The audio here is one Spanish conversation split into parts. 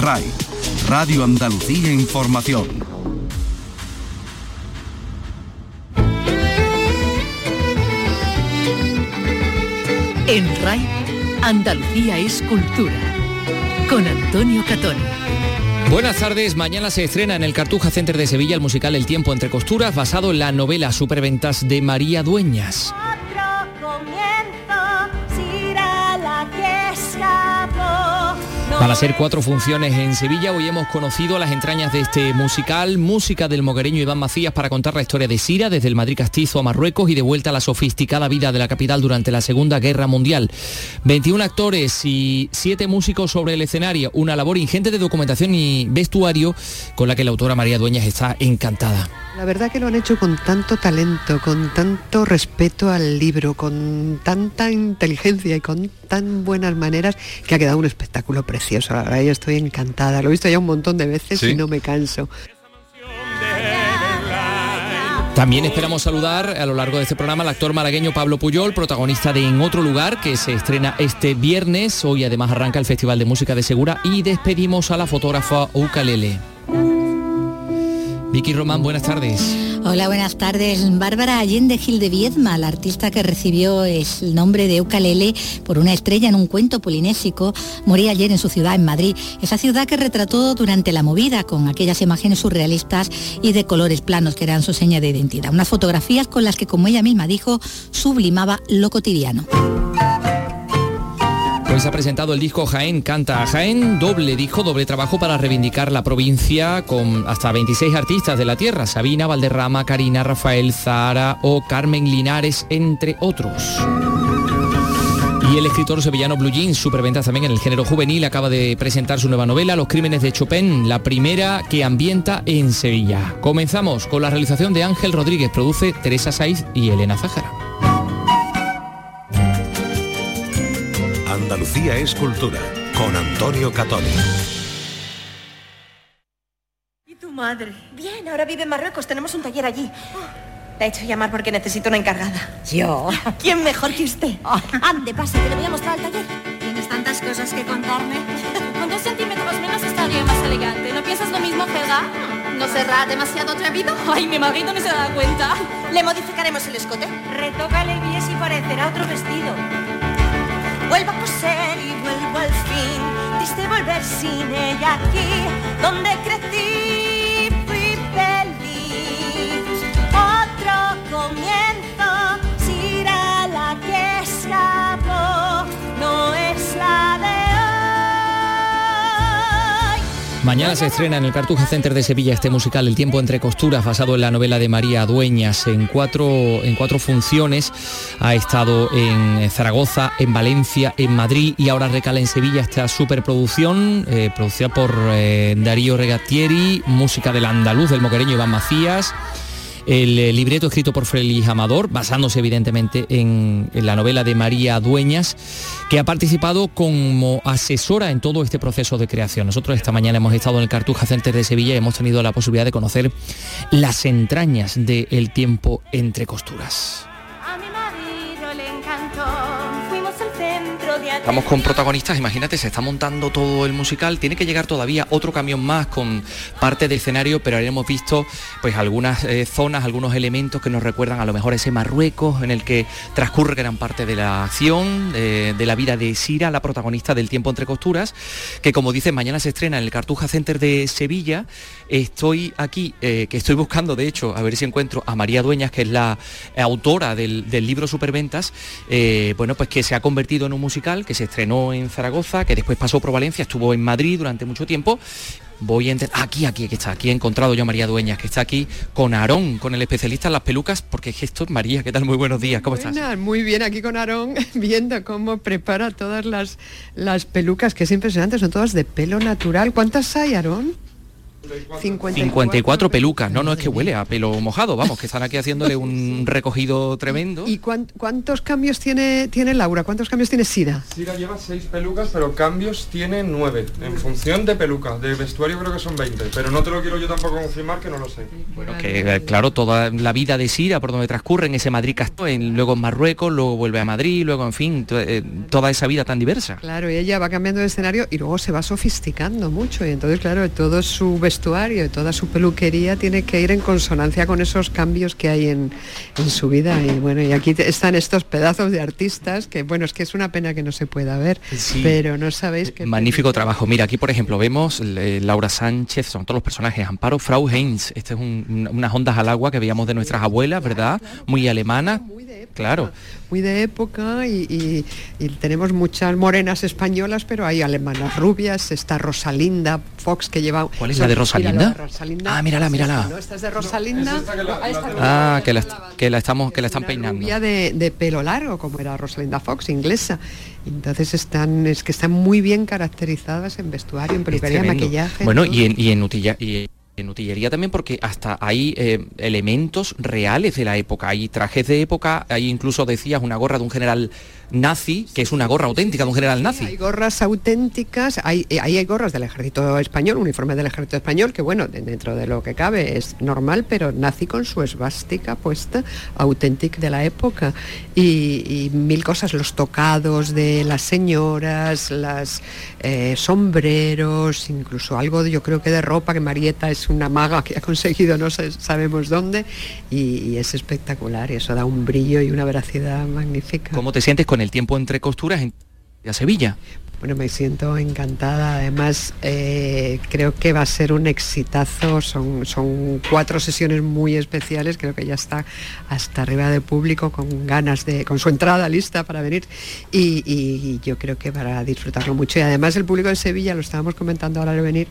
RAI, Radio Andalucía Información. En RAI, Andalucía es cultura. Con Antonio Catón. Buenas tardes, mañana se estrena en el Cartuja Center de Sevilla el musical El tiempo entre costuras basado en la novela Superventas de María Dueñas. Van a ser cuatro funciones en Sevilla. Hoy hemos conocido las entrañas de este musical, música del moguereño Iván Macías para contar la historia de Sira desde el Madrid Castizo a Marruecos y de vuelta a la sofisticada vida de la capital durante la Segunda Guerra Mundial. 21 actores y 7 músicos sobre el escenario, una labor ingente de documentación y vestuario con la que la autora María Dueñas está encantada. La verdad que lo han hecho con tanto talento, con tanto respeto al libro, con tanta inteligencia y con tan buenas maneras que ha quedado un espectáculo precioso. La verdad yo estoy encantada. Lo he visto ya un montón de veces y no me canso. También esperamos saludar a lo largo de este programa al actor malagueño Pablo Puyol, protagonista de En otro lugar, que se estrena este viernes. Hoy además arranca el Festival de Música de Segura y despedimos a la fotógrafa Ukalele. Vicky Román, buenas tardes. Hola, buenas tardes. Bárbara Allende Gil de Viedma, la artista que recibió el nombre de Ukalele por una estrella en un cuento polinésico, moría ayer en su ciudad, en Madrid. Esa ciudad que retrató durante la movida con aquellas imágenes surrealistas y de colores planos que eran su seña de identidad. Unas fotografías con las que, como ella misma dijo, sublimaba lo cotidiano. Hoy se ha presentado el disco Jaén Canta Jaén, doble disco, doble trabajo para reivindicar la provincia con hasta 26 artistas de la tierra, Sabina, Valderrama, Karina, Rafael, Zara o Carmen Linares, entre otros. Y el escritor sevillano Blue Jeans, superventas también en el género juvenil, acaba de presentar su nueva novela, Los Crímenes de Chopin, la primera que ambienta en Sevilla. Comenzamos con la realización de Ángel Rodríguez, produce Teresa Saiz y Elena Zájara. Andalucía es cultura con Antonio Catoni. ¿Y tu madre? Bien, ahora vive en Marruecos, tenemos un taller allí. La he hecho llamar porque necesito una encargada. ¿Yo? ¿Quién mejor que usted? Ande, pase, que le voy a mostrar el taller. Tienes tantas cosas que contarme. Con dos centímetros menos estaría más elegante. ¿No piensas lo mismo, Helga? ¿No será demasiado atrevido? Ay, mi marido no se da cuenta. Le modificaremos el escote. Retócale bien y parecerá otro vestido. Vuelvo a coser y vuelvo al fin. Triste volver sin ella aquí, donde crecí, fui feliz. Otro comienzo, Mañana se estrena en el Cartuja Center de Sevilla este musical El tiempo entre costuras, basado en la novela de María Dueñas. En cuatro, en cuatro funciones ha estado en Zaragoza, en Valencia, en Madrid y ahora recala en Sevilla esta superproducción, eh, producida por eh, Darío Regatieri, música del andaluz, del moquereño Iván Macías. El eh, libreto escrito por Félix Amador, basándose evidentemente en, la novela de María Dueñas, que ha participado como asesora en todo este proceso de creación. Nosotros esta mañana hemos estado en el Cartuja Center de Sevilla y hemos tenido la posibilidad de conocer las entrañas del El tiempo entre costuras. Estamos con protagonistas, imagínate, se está montando todo el musical, tiene que llegar todavía otro camión más con parte del escenario, pero ahora hemos visto pues algunas eh, zonas, algunos elementos que nos recuerdan a lo mejor ese Marruecos en el que transcurre gran parte de la acción, de, de la vida de Sira, la protagonista del Tiempo entre costuras, que como dice, mañana se estrena en el Cartuja Center de Sevilla. Estoy aquí, eh, que estoy buscando, de hecho, a ver si encuentro a María Dueñas, que es la autora del, del libro Superventas, eh, bueno, pues que se ha convertido en un musical, que se estrenó en Zaragoza, que después pasó por Valencia, estuvo en Madrid durante mucho tiempo. Voy a entender. Aquí, aquí, aquí está. Aquí he encontrado yo a María Dueñas, que está aquí con Aarón, con el especialista en las pelucas, porque es que María. ¿Qué tal? Muy buenos días. ¿Cómo estás? Muy bien, aquí con Aarón, viendo cómo prepara todas las, las pelucas, que es impresionante, son todas de pelo natural. ¿Cuántas hay, Aarón? 54 pelucas, no, no es que huele a pelo mojado, vamos, que están aquí haciéndole un recogido tremendo. ¿Y cuántos cambios tiene, tiene Laura? ¿Cuántos cambios tiene Sira? Sira lleva seis pelucas, pero cambios tiene nueve, en función de peluca. De vestuario creo que son 20, pero no te lo quiero yo tampoco confirmar que no lo sé. Bueno, que eh, claro, toda la vida de Sira, por donde transcurre en ese Madrid en, luego en Marruecos, luego vuelve a Madrid, luego en fin, eh, toda esa vida tan diversa. Claro, y ella va cambiando de escenario y luego se va sofisticando mucho y entonces claro, todo su vestuario y toda su peluquería tiene que ir en consonancia con esos cambios que hay en, su vida y bueno, y aquí están estos pedazos de artistas que bueno, es que es una pena que no se pueda ver, pero no sabéis que... Magnífico trabajo. Mira, aquí por ejemplo vemos eh, Laura Sánchez, son todos los personajes, Amparo Frau Heinz, este es unas ondas al agua que veíamos de nuestras abuelas, ¿verdad? Muy alemana. Claro. Muy de época y, tenemos muchas morenas españolas, pero hay alemanas rubias, está Rosalinda Fox que lleva... ¿Cuál es la de Rosalinda? Ah, mírala, mírala. Esta es de Rosalinda. ah, que la, que la estamos, que la están peinando. Rubia de, de pelo largo, como era Rosalinda Fox, inglesa. Entonces están, es que están muy bien caracterizadas en vestuario, en peluquería, maquillaje. Bueno, y en, y en, utilla, y en utillería también porque hasta hay eh, elementos reales de la época, hay trajes de época, hay incluso decías una gorra de un general nazi, que es una gorra auténtica de un general nazi. hay gorras auténticas, hay, eh, hay, gorras del ejército español, uniformes del ejército español, que bueno, dentro de lo que cabe es normal, pero nazi con su esvástica puesta, auténtica de la época. Y, mil cosas, los tocados de las señoras, las eh, sombreros, incluso algo yo creo que de ropa, que Marieta es una maga que ha conseguido no sabemos dónde, y, es espectacular, y eso da un brillo y una veracidad magnífica. ¿Cómo te sientes con el tiempo entre costuras en Sevilla. Bueno, me siento encantada. Además, eh, creo que va a ser un exitazo. Son, son cuatro sesiones muy especiales. Creo que ya está hasta arriba de público con ganas de, con su entrada lista para venir. Y, yo creo que para disfrutarlo mucho. Y además el público de Sevilla, lo estábamos comentando ahora al venir,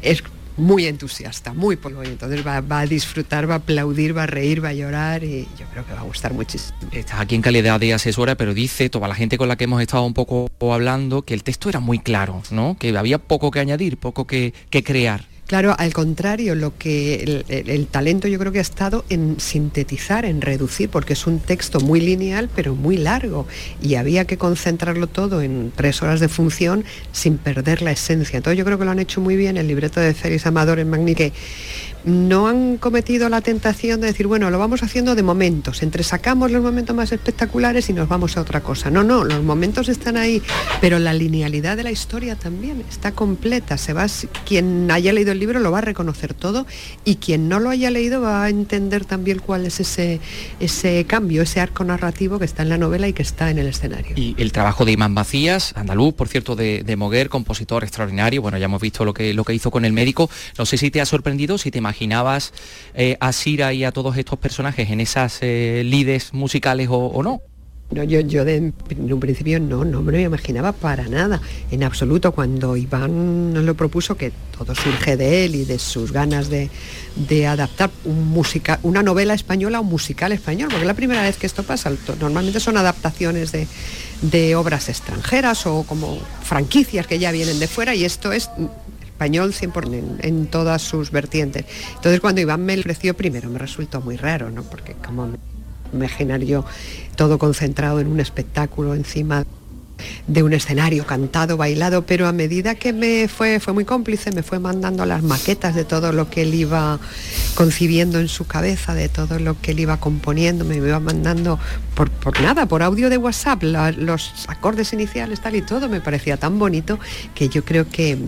es muy entusiasta, muy polo, y entonces va, a disfrutar, va a aplaudir, va a reír, va a llorar y yo creo que va a gustar muchísimo. Estás aquí en calidad de asesora, pero dice toda la gente con la que hemos estado un poco hablando que el texto era muy claro, ¿no? Que había poco que añadir, poco que crear. Claro, al contrario, lo que el, talento yo creo que ha estado en sintetizar, en reducir, porque es un texto muy lineal, pero muy largo, y había que concentrarlo todo en tres horas de función sin perder la esencia. Entonces yo creo que lo han hecho muy bien el libreto de Félix Amador en Magnique no han cometido la tentación de decir, bueno, lo vamos haciendo de momentos, entre sacamos los momentos más espectaculares y nos vamos a otra cosa. No, no, los momentos están ahí, pero la linealidad de la historia también está completa. Se va, quien haya leído el libro lo va a reconocer todo y quien no lo haya leído va a entender también cuál es ese, ese cambio, ese arco narrativo que está en la novela y que está en el escenario. Y el trabajo de Imán Macías, andaluz, por cierto, de, de Moguer, compositor extraordinario, bueno, ya hemos visto lo que, lo que hizo con el médico. No sé si te ha sorprendido, si te imaginabas eh, a Sira y a todos estos personajes en esas eh, lides musicales o, no? No, yo, de, un principio no, no me lo imaginaba para nada, en absoluto. Cuando Iván nos lo propuso, que todo surge de él y de sus ganas de, adaptar un una novela española un musical español, porque es la primera vez que esto pasa. Normalmente son adaptaciones de, de obras extranjeras o como franquicias que ya vienen de fuera y esto es español 100% en, todas sus vertientes. Entonces cuando Iván me ofreció primero me resultó muy raro, ¿no? Porque como imaginar yo todo concentrado en un espectáculo encima de un escenario cantado, bailado, pero a medida que me fue, fue muy cómplice, me fue mandando las maquetas de todo lo que él iba concibiendo en su cabeza, de todo lo que él iba componiendo, me iba mandando por, por nada, por audio de WhatsApp, los acordes iniciales, tal y todo, me parecía tan bonito que yo creo que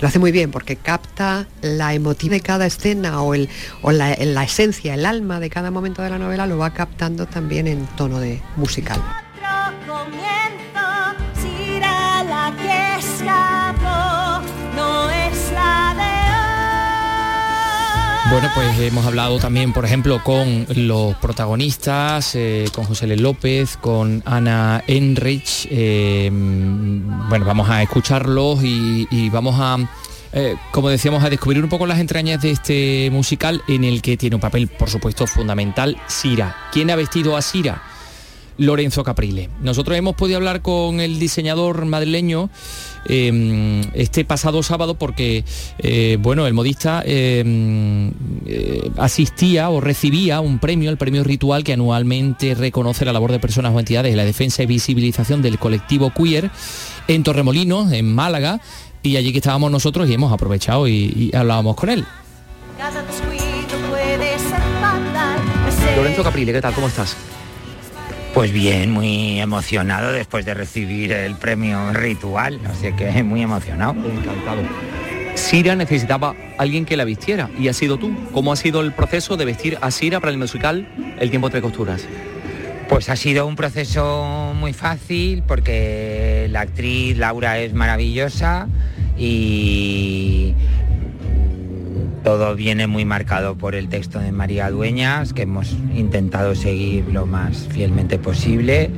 lo hace muy bien porque capta la emotiva de cada escena o, el, o la, la esencia, el alma de cada momento de la novela, lo va captando también en tono de musical. Bueno, pues hemos hablado también, por ejemplo, con los protagonistas, eh, con José L. López, con Ana Enrich. Eh, bueno, vamos a escucharlos y, vamos a, eh, como decíamos, a descubrir un poco las entrañas de este musical en el que tiene un papel, por supuesto, fundamental, Sira. ¿Quién ha vestido a Sira? Lorenzo Caprile. Nosotros hemos podido hablar con el diseñador madrileño eh, este pasado sábado porque, eh, bueno, el modista eh, asistía o recibía un premio, el premio ritual que anualmente reconoce la labor de personas o entidades en la defensa y visibilización del colectivo queer en Torremolinos, en Málaga, y allí que estábamos nosotros y hemos aprovechado y, y hablábamos con él. Lorenzo Caprile, ¿qué tal? ¿Cómo estás? Pues bien, muy emocionado después de recibir el premio ritual, así que muy emocionado. Encantado. Sira necesitaba alguien que la vistiera y ha sido tú. ¿Cómo ha sido el proceso de vestir a Sira para el musical El tiempo entre costuras? Pues ha sido un proceso muy fácil porque la actriz Laura es maravillosa y todo viene muy marcado por el texto de María Dueñas, que hemos intentado seguir lo más fielmente posible.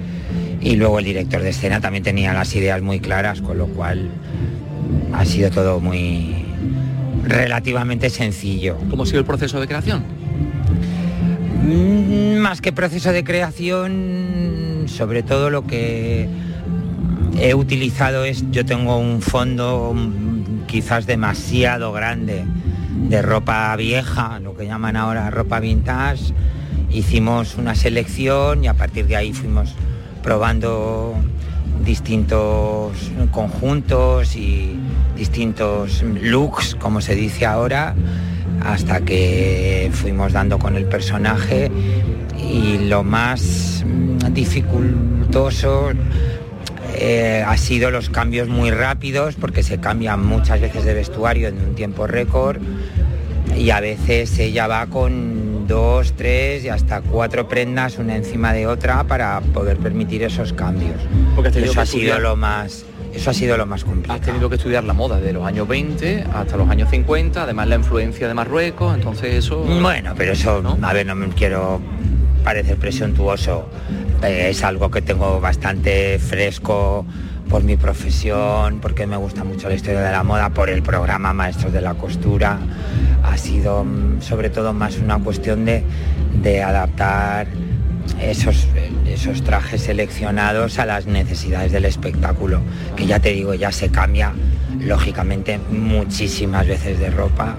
Y luego el director de escena también tenía las ideas muy claras, con lo cual ha sido todo muy relativamente sencillo. ¿Cómo ha sido el proceso de creación? Mm, más que proceso de creación, sobre todo lo que he utilizado es, yo tengo un fondo quizás demasiado grande de ropa vieja, lo que llaman ahora ropa vintage. Hicimos una selección y a partir de ahí fuimos probando distintos conjuntos y distintos looks, como se dice ahora, hasta que fuimos dando con el personaje y lo más dificultoso eh, ha sido los cambios muy rápidos porque se cambian muchas veces de vestuario en un tiempo récord y a veces ella va con dos, tres y hasta cuatro prendas una encima de otra para poder permitir esos cambios. Porque eso ha sido lo más eso ha sido lo más complicado. Has tenido que estudiar la moda de los años 20 hasta los años 50, además la influencia de Marruecos, entonces eso... Bueno, pero eso, a ver, no me quiero parecer presuntuoso, es algo que tengo bastante fresco por mi profesión, porque me gusta mucho la historia de la moda, por el programa Maestros de la Costura. Ha sido mm, sobre todo más una cuestión de, de adaptar esos, esos trajes seleccionados a las necesidades del espectáculo, que ya te digo, ya se cambia lógicamente muchísimas veces de ropa,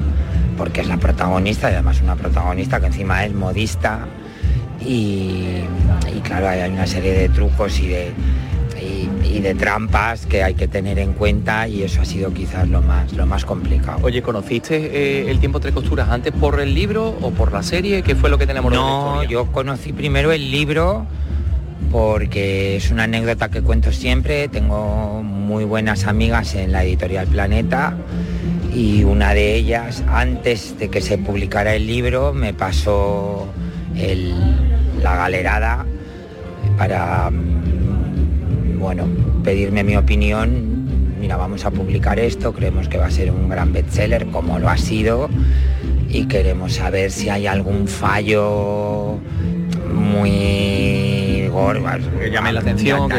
porque es la protagonista y además una protagonista que encima es modista y, y claro, hay una serie de trucos y de, y, de trampas que hay que tener en cuenta y eso ha sido quizás lo más, lo más complicado. Oye, ¿conociste eh, el tiempo entre costuras antes por el libro o por la serie? ¿Qué fue lo que tenemos No, yo conocí primero el libro porque es una anécdota que cuento siempre. Tengo muy buenas amigas en la editorial Planeta y una de ellas, antes de que se publicara el libro, me pasó la galerada para bueno, pedirme mi opinión, mira, vamos a publicar esto, creemos que va a ser un gran bestseller, como lo ha sido, y queremos saber si hay algún fallo muy gordo, que llame la atención,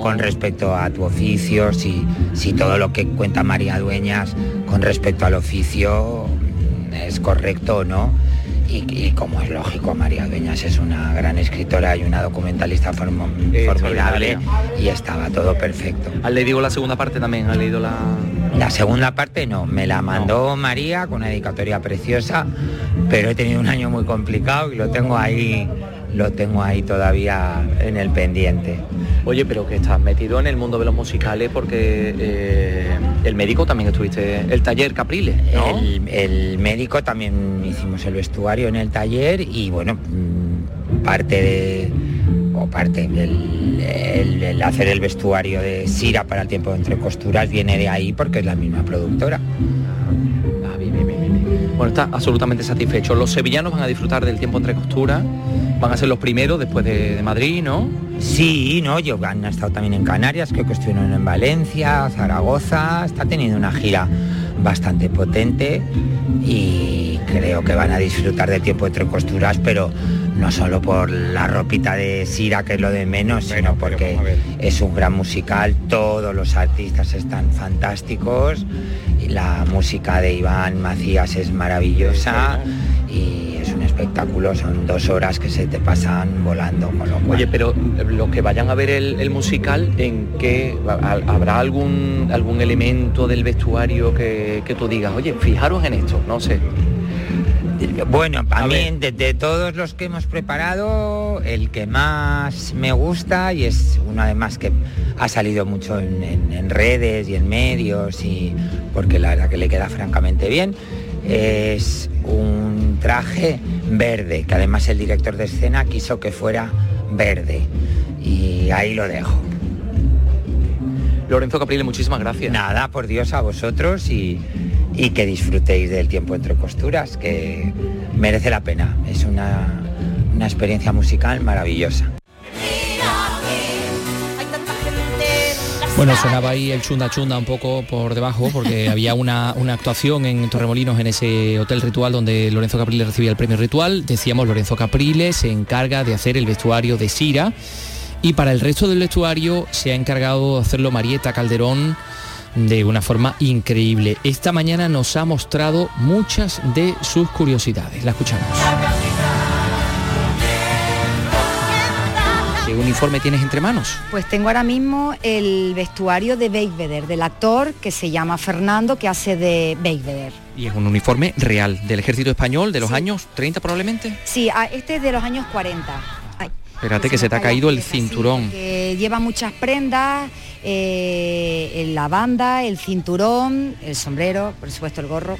con respecto a tu oficio, si, si todo lo que cuenta María Dueñas con respecto al oficio es correcto o no y, como es lógico, María Dueñas es una gran escritora y una documentalista formidable y estaba todo perfecto. ¿Has leído la segunda parte también? ¿Has leído la...? La segunda parte no, me la mandó María con una dedicatoria preciosa, pero he tenido un año muy complicado y lo tengo ahí lo tengo ahí todavía en el pendiente. Oye, pero que estás metido en el mundo de los musicales porque eh, el médico también estuviste, el taller Capriles, El, médico también hicimos el vestuario en el taller y bueno, mm, parte de o parte del el, hacer el vestuario de Sira para el tiempo entre costuras viene de ahí porque es la misma productora. Ah, bueno, está absolutamente satisfecho. Los sevillanos van a disfrutar del tiempo entre costuras van a ser los primeros después de, Madrid, ¿no? Sí, no, yo han estado también en Canarias, creo que estuvieron en Valencia, Zaragoza, está teniendo una gira bastante potente y creo que van a disfrutar de tiempo entre costuras, pero no solo por la ropita de Sira, que es lo de menos, sino porque es un gran musical, todos los artistas están fantásticos, y la música de Iván Macías es maravillosa y espectáculo son dos horas que se te pasan volando. Con lo cual... Oye, pero los que vayan a ver el, el musical, ¿en qué ha- habrá algún algún elemento del vestuario que, que tú digas, oye, fijaros en esto, no sé. Bueno, a, mí de, de todos los que hemos preparado, el que más me gusta y es uno además que ha salido mucho en, en- en redes y en medios y porque la verdad que le queda francamente bien, es un traje verde, que además el director de escena quiso que fuera verde y ahí lo dejo. Lorenzo Caprile, muchísimas gracias. Nada, por Dios, a vosotros y, y que disfrutéis del tiempo entre costuras, que merece la pena. Es una, una experiencia musical maravillosa. Bueno, sonaba ahí el chunda chunda un poco por debajo porque había una, una actuación en Torremolinos en ese hotel ritual donde Lorenzo Caprile recibía el premio ritual. Decíamos, Lorenzo Caprile se encarga de hacer el vestuario de Sira y para el resto del vestuario se ha encargado de hacerlo Marieta Calderón de una forma increíble. Esta mañana nos ha mostrado muchas de sus curiosidades. La escuchamos. Uniforme tienes entre manos? Pues tengo ahora mismo el vestuario de Beigbeder, del actor que se llama Fernando, que hace de Beigbeder. Y es un uniforme real del ejército español de los años 30 probablemente. Sí, ah, este es de los años 40. Ay, Espérate que se te ha caído el cinturón. que lleva muchas prendas, eh, la banda, el cinturón, el sombrero, por supuesto el gorro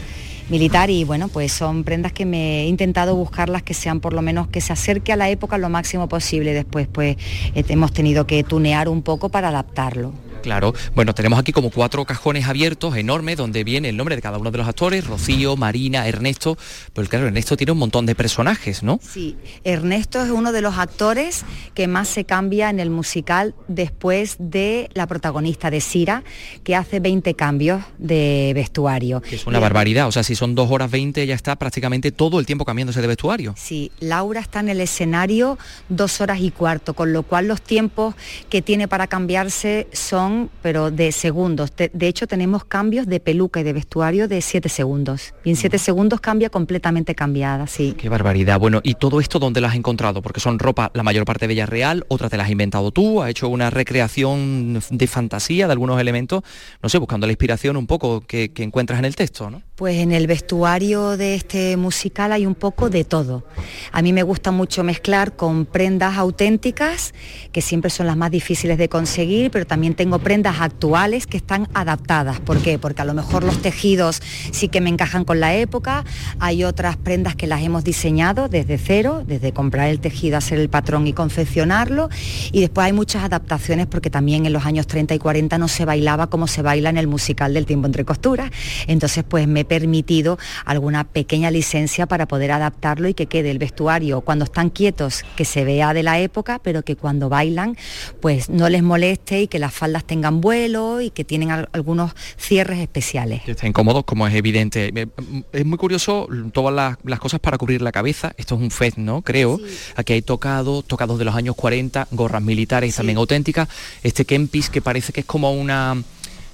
militar y bueno, pues son prendas que me he intentado buscarlas que sean por lo menos que se acerque a la época lo máximo posible. Después pues eh, hemos tenido que tunear un poco para adaptarlo. Claro, bueno, tenemos aquí como cuatro cajones abiertos enormes donde viene el nombre de cada uno de los actores, Rocío, Marina, Ernesto, pero claro, Ernesto tiene un montón de personajes, ¿no? Sí, Ernesto es uno de los actores que más se cambia en el musical después de la protagonista de Sira, que hace 20 cambios de vestuario. Es una barbaridad, o sea, si son dos horas 20 ya está prácticamente todo el tiempo cambiándose de vestuario. Sí, Laura está en el escenario dos horas y cuarto, con lo cual los tiempos que tiene para cambiarse son, pero de segundos. De, de hecho, tenemos cambios de peluca y de vestuario de siete segundos. Y en siete segundos cambia completamente cambiada, sí. Qué barbaridad. Bueno, ¿y todo esto dónde lo has encontrado? Porque son ropa, la mayor parte de real, otra te las has inventado tú, has hecho una recreación de fantasía de algunos elementos, no sé, buscando la inspiración un poco que, que encuentras en el texto, ¿no? Pues en el vestuario de este musical hay un poco de todo. A mí me gusta mucho mezclar con prendas auténticas, que siempre son las más difíciles de conseguir, pero también tengo prendas actuales que están adaptadas. ¿Por qué? Porque a lo mejor los tejidos sí que me encajan con la época, hay otras prendas que las hemos diseñado desde cero, desde comprar el tejido, hacer el patrón y confeccionarlo, y después hay muchas adaptaciones porque también en los años 30 y 40 no se bailaba como se baila en el musical del tiempo entre costuras. Entonces pues me he permitido alguna pequeña licencia para poder adaptarlo y que quede el vestuario cuando están quietos que se vea de la época, pero que cuando bailan pues no les moleste y que las faldas tengan vuelo y que tienen al- algunos cierres especiales. Estén cómodos, como es evidente. Eh, Es muy curioso todas las, las cosas para cubrir la cabeza. Esto es un fez, ¿no? Creo. Aquí hay tocado, tocados de los años 40, gorras militares también auténticas. Este kempis que parece que es como una...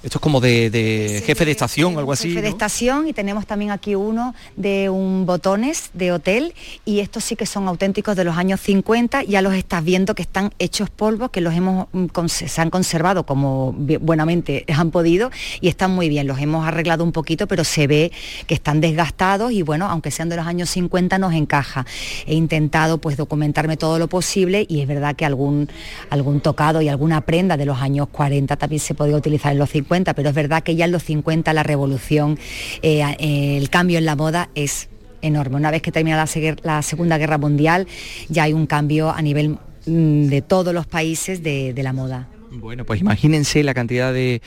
Esto es como de, de jefe de estación, algo así. jefe de ¿no? estación y tenemos también aquí uno de un botones de hotel y estos sí que son auténticos de los años 50, ya los estás viendo que están hechos polvo, que los hemos mm, se han conservado como buenamente han podido y están muy bien, los hemos arreglado un poquito, pero se ve que están desgastados y bueno, aunque sean de los años 50 nos encaja. He intentado pues documentarme todo lo posible y es verdad que algún algún tocado y alguna prenda de los años 40 también se podía utilizar en los 50, pero es verdad que ya en los 50 la revolución, eh, eh, el cambio en la moda es enorme. Una vez que termina la, Segunda Guerra Mundial, ya hay un cambio a nivel mm, de todos los países de la moda. Bueno, pues imagínense la cantidad de,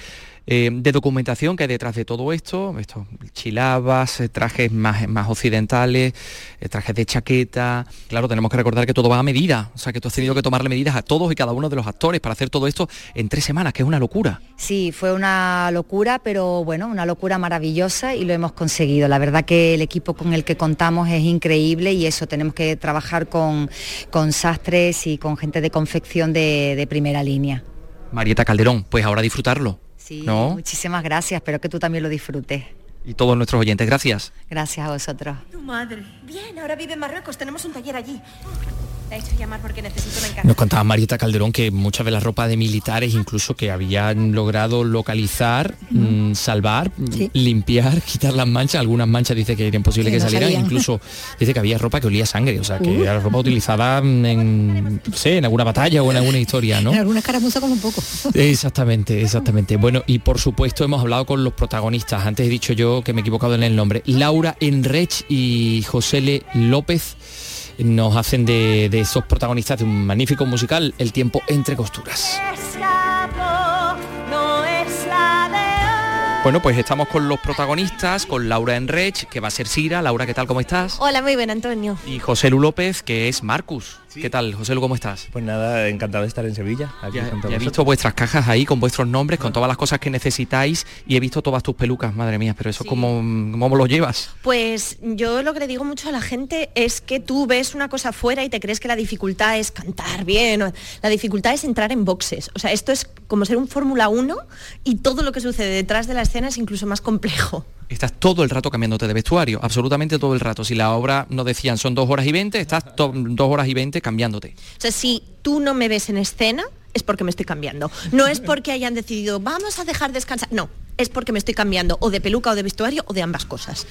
eh, de documentación que hay detrás de todo esto, estos chilabas, eh, trajes más, más occidentales, eh, trajes de chaqueta. Claro, tenemos que recordar que todo va a medida, o sea que tú has tenido que tomarle medidas a todos y cada uno de los actores para hacer todo esto en tres semanas, que es una locura. Sí, fue una locura, pero bueno, una locura maravillosa y lo hemos conseguido. La verdad que el equipo con el que contamos es increíble y eso tenemos que trabajar con, con sastres y con gente de confección de, de primera línea. Marieta Calderón, pues ahora disfrutarlo. Sí, ¿No? muchísimas gracias, espero que tú también lo disfrutes. y todos nuestros oyentes. Gracias. Gracias a vosotros. Tu madre. Bien, ahora vive en Marruecos, tenemos un taller allí. La he hecho llamar porque necesito una encarga. Nos contaba Marieta Calderón que muchas de la ropa de militares, incluso que habían logrado localizar, mm, salvar, mm, limpiar, quitar las manchas. Algunas manchas dice que era imposible Que que, no salieran. Incluso dice que había ropa que olía sangre, o sea, que Uh. era ropa utilizada en, no sé, en alguna batalla o en alguna historia, ¿no? En algunas caramuzas como un poco. Exactamente, exactamente. Bueno, y por supuesto hemos hablado con los protagonistas. Antes he dicho yo que me he equivocado en el nombre. Laura Enrech y José L. López nos hacen de, esos protagonistas de un magnífico musical, El tiempo entre costuras. Bueno, pues estamos con los protagonistas, con Laura Enrech, que va a ser Sira. Laura, ¿qué tal? ¿Cómo estás? Hola, muy bien, Antonio. Y José Lu López, que es Marcus. ¿Qué tal, José Lu, cómo estás? Pues nada, encantado de estar en Sevilla. Aquí Ya, ya he visto vuestras cajas ahí con vuestros nombres, con todas las cosas que necesitáis y he visto todas tus pelucas, madre mía, pero eso ¿cómo, cómo lo llevas? Pues yo lo que le digo mucho a la gente es que tú ves una cosa fuera y te crees que la dificultad es cantar bien. o- La dificultad es entrar en boxes. O sea, esto es como ser un Fórmula 1 y todo lo que sucede detrás de la escena es incluso más complejo. Estás todo el rato cambiándote de vestuario, absolutamente todo el rato. Si la obra nos decían son dos horas y veinte, estás dos horas y veinte cambiándote. O sea, si tú no me ves en escena, es porque me estoy cambiando. No es porque hayan decidido, vamos a dejar descansar. No, es porque me estoy cambiando o de peluca o de vestuario o de ambas cosas.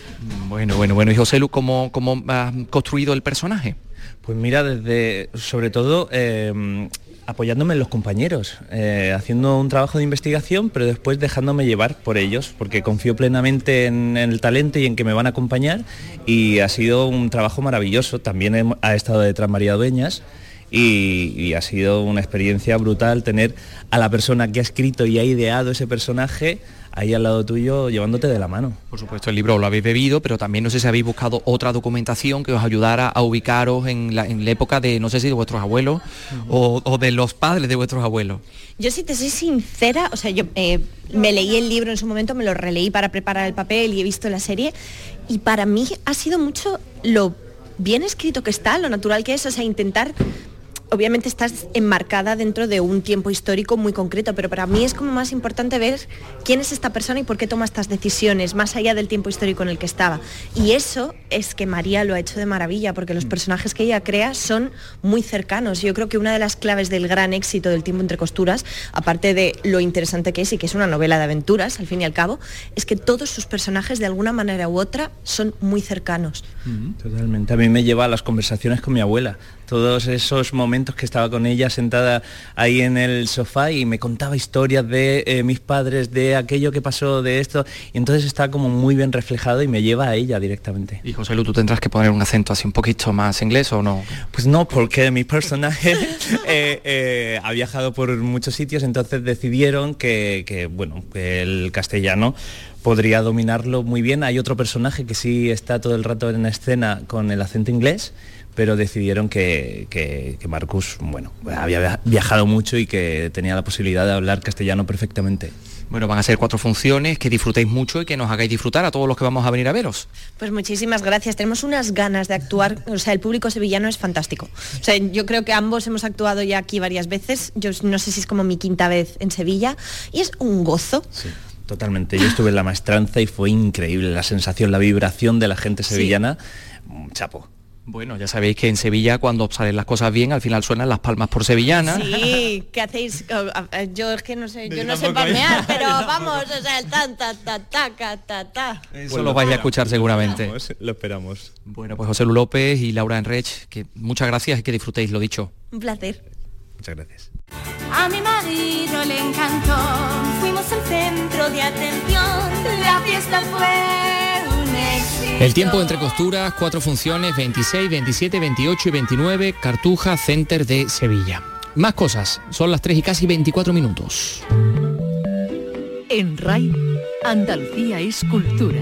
Bueno, bueno, bueno. ¿Y José Lu, cómo, cómo has construido el personaje? Pues mira, desde, sobre todo, eh, apoyándome en los compañeros, eh, haciendo un trabajo de investigación, pero después dejándome llevar por ellos, porque confío plenamente en, el talento y en que me van a acompañar, y ha sido un trabajo maravilloso. También ha estado detrás María Dueñas. Y ha sido una experiencia brutal tener a la persona que ha escrito y ha ideado ese personaje ahí al lado tuyo llevándote de la mano. Por supuesto, el libro lo habéis bebido, pero también no sé si habéis buscado otra documentación que os ayudara a ubicaros en la, en la época de, no sé si de vuestros abuelos o, o de los padres de vuestros abuelos. Yo si te soy sincera, o sea, yo eh, me leí el libro en su momento, me lo releí para preparar el papel y he visto la serie y para mí ha sido mucho lo bien escrito que está, lo natural que es, o sea, intentar obviamente estás enmarcada dentro de un tiempo histórico muy concreto, pero para mí es como más importante ver quién es esta persona y por qué toma estas decisiones, más allá del tiempo histórico en el que estaba. Y eso es que María lo ha hecho de maravilla, porque los personajes que ella crea son muy cercanos. Yo creo que una de las claves del gran éxito del tiempo entre costuras, aparte de lo interesante que es y que es una novela de aventuras, al fin y al cabo, es que todos sus personajes de alguna manera u otra son muy cercanos. Totalmente. A mí me lleva a las conversaciones con mi abuela. Todos esos momentos que estaba con ella sentada ahí en el sofá y me contaba historias de eh, mis padres, de aquello que pasó, de esto. Y entonces está como muy bien reflejado y me lleva a ella directamente. Y José Lu, tú tendrás que poner un acento así un poquito más inglés o no? Pues no, porque mi personaje eh, eh, ha viajado por muchos sitios, entonces decidieron que, que, bueno, que el castellano podría dominarlo muy bien. Hay otro personaje que sí está todo el rato en escena con el acento inglés, pero decidieron que, que- que Marcus, bueno, había via- viajado mucho y que tenía la posibilidad de hablar castellano perfectamente. Bueno, van a ser cuatro funciones, que disfrutéis mucho y que nos hagáis disfrutar a todos los que vamos a venir a veros. Pues muchísimas gracias. Tenemos unas ganas de actuar. O sea, el público sevillano es fantástico. O sea, yo creo que ambos hemos actuado ya aquí varias veces. Yo no sé si es como mi quinta vez en Sevilla. Y es un gozo. Totalmente. Yo estuve en la maestranza y fue increíble la sensación, la vibración de la gente sevillana. Chapo. Bueno, ya sabéis que en Sevilla cuando salen las cosas bien, al final suenan las palmas por sevillana. Sí, ¿qué hacéis? Oh, Yo es que no sé, yo Yo no sé palmear, pero vamos, o sea, el tan, ta, ta, ta, ta, ta. Eso lo vais a escuchar seguramente. Lo esperamos. Bueno, pues José Lu López y Laura Enrech, que muchas gracias y que disfrutéis lo dicho. Un placer. Muchas gracias. A mi marido le encantó. Fuimos el centro de atención. La fiesta fue. El tiempo entre costuras, cuatro funciones, 26, 27, 28 y 29, Cartuja Center de Sevilla. Más cosas, son las 3 y casi 24 minutos. En RAI, Andalucía es cultura.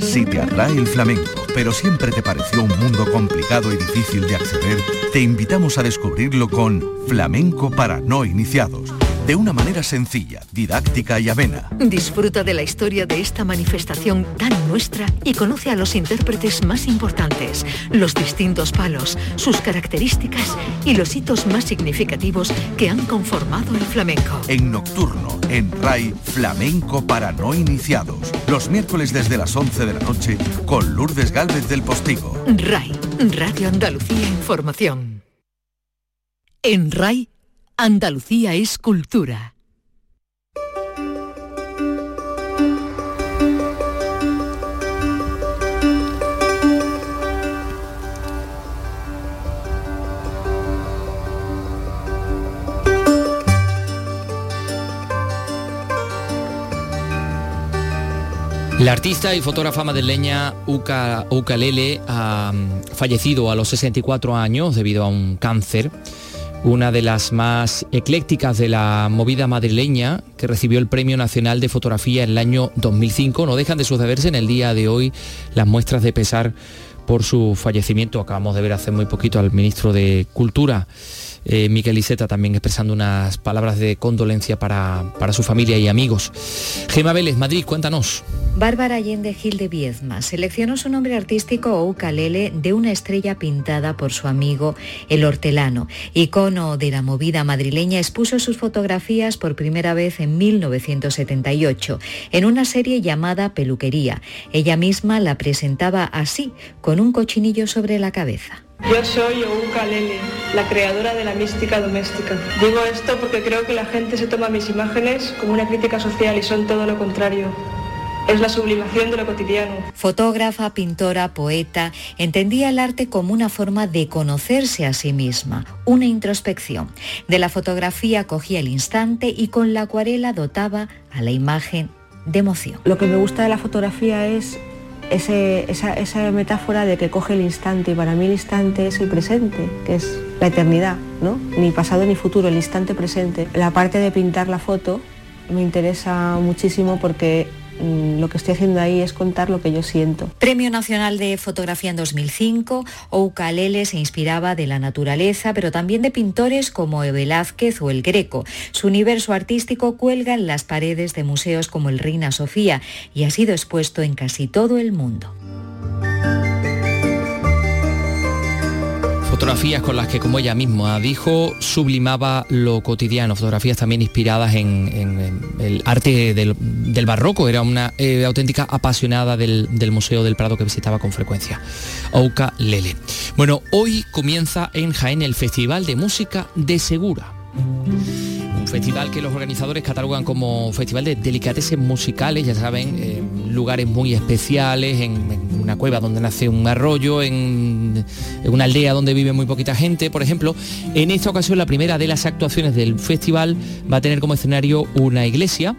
Si te atrae el flamenco, pero siempre te pareció un mundo complicado y difícil de acceder, te invitamos a descubrirlo con Flamenco para no iniciados. de una manera sencilla, didáctica y amena. Disfruta de la historia de esta manifestación tan nuestra y conoce a los intérpretes más importantes, los distintos palos, sus características y los hitos más significativos que han conformado el flamenco. En Nocturno, en RAI, Flamenco para no iniciados. Los miércoles desde las 11 de la noche con Lourdes Gálvez del Postigo. RAI, Radio Andalucía Información. En RAI, Andalucía es cultura. La artista y fotógrafa madrileña Uca Lele ha mm, fallecido a los 64 años debido a un cáncer. Una de las más eclécticas de la movida madrileña, que recibió el Premio Nacional de Fotografía en el año 2005. No dejan de sucederse en el día de hoy las muestras de pesar por su fallecimiento. Acabamos de ver hace muy poquito al ministro de Cultura eh, Miquel Iseta también expresando unas palabras de condolencia para, para su familia y amigos. Gema Vélez, Madrid, cuéntanos. Bárbara Allende Gil de Viezma seleccionó su nombre artístico o ukalele de una estrella pintada por su amigo el hortelano. Icono de la movida madrileña expuso sus fotografías por primera vez en 1978 en una serie llamada Peluquería. Ella misma la presentaba así, con un cochinillo sobre la cabeza. Yo soy Ouka Lele, la creadora de la mística doméstica. Digo esto porque creo que la gente se toma mis imágenes como una crítica social y son todo lo contrario. Es la sublimación de lo cotidiano. Fotógrafa, pintora, poeta, entendía el arte como una forma de conocerse a sí misma, una introspección. De la fotografía cogía el instante y con la acuarela dotaba a la imagen de emoción. Lo que me gusta de la fotografía es esa, esa, metáfora de que coge el instante y para mí el instante es el presente, que es la eternidad, ¿no? Ni pasado ni futuro, el instante presente. La parte de pintar la foto me interesa muchísimo porque lo que estoy haciendo ahí es contar lo que yo siento. Premio Nacional de Fotografía en 2005, Oukalele se inspiraba de la naturaleza, pero también de pintores como Velázquez o el Greco. Su universo artístico cuelga en las paredes de museos como el Reina Sofía y ha sido expuesto en casi todo el mundo. Fotografías con las que, como ella misma dijo, sublimaba lo cotidiano, fotografías también inspiradas en, el arte del, barroco, era una eh, auténtica apasionada del, del, Museo del Prado que visitaba con frecuencia. Ouka Lele. Bueno, hoy comienza en Jaén el Festival de Música de Segura. Un festival que los organizadores catalogan como festival de delicatessen musicales, ya saben, en lugares muy especiales, en, una cueva donde nace un arroyo, en, en, una aldea donde vive muy poquita gente, por ejemplo. En esta ocasión la primera de las actuaciones del festival va a tener como escenario una iglesia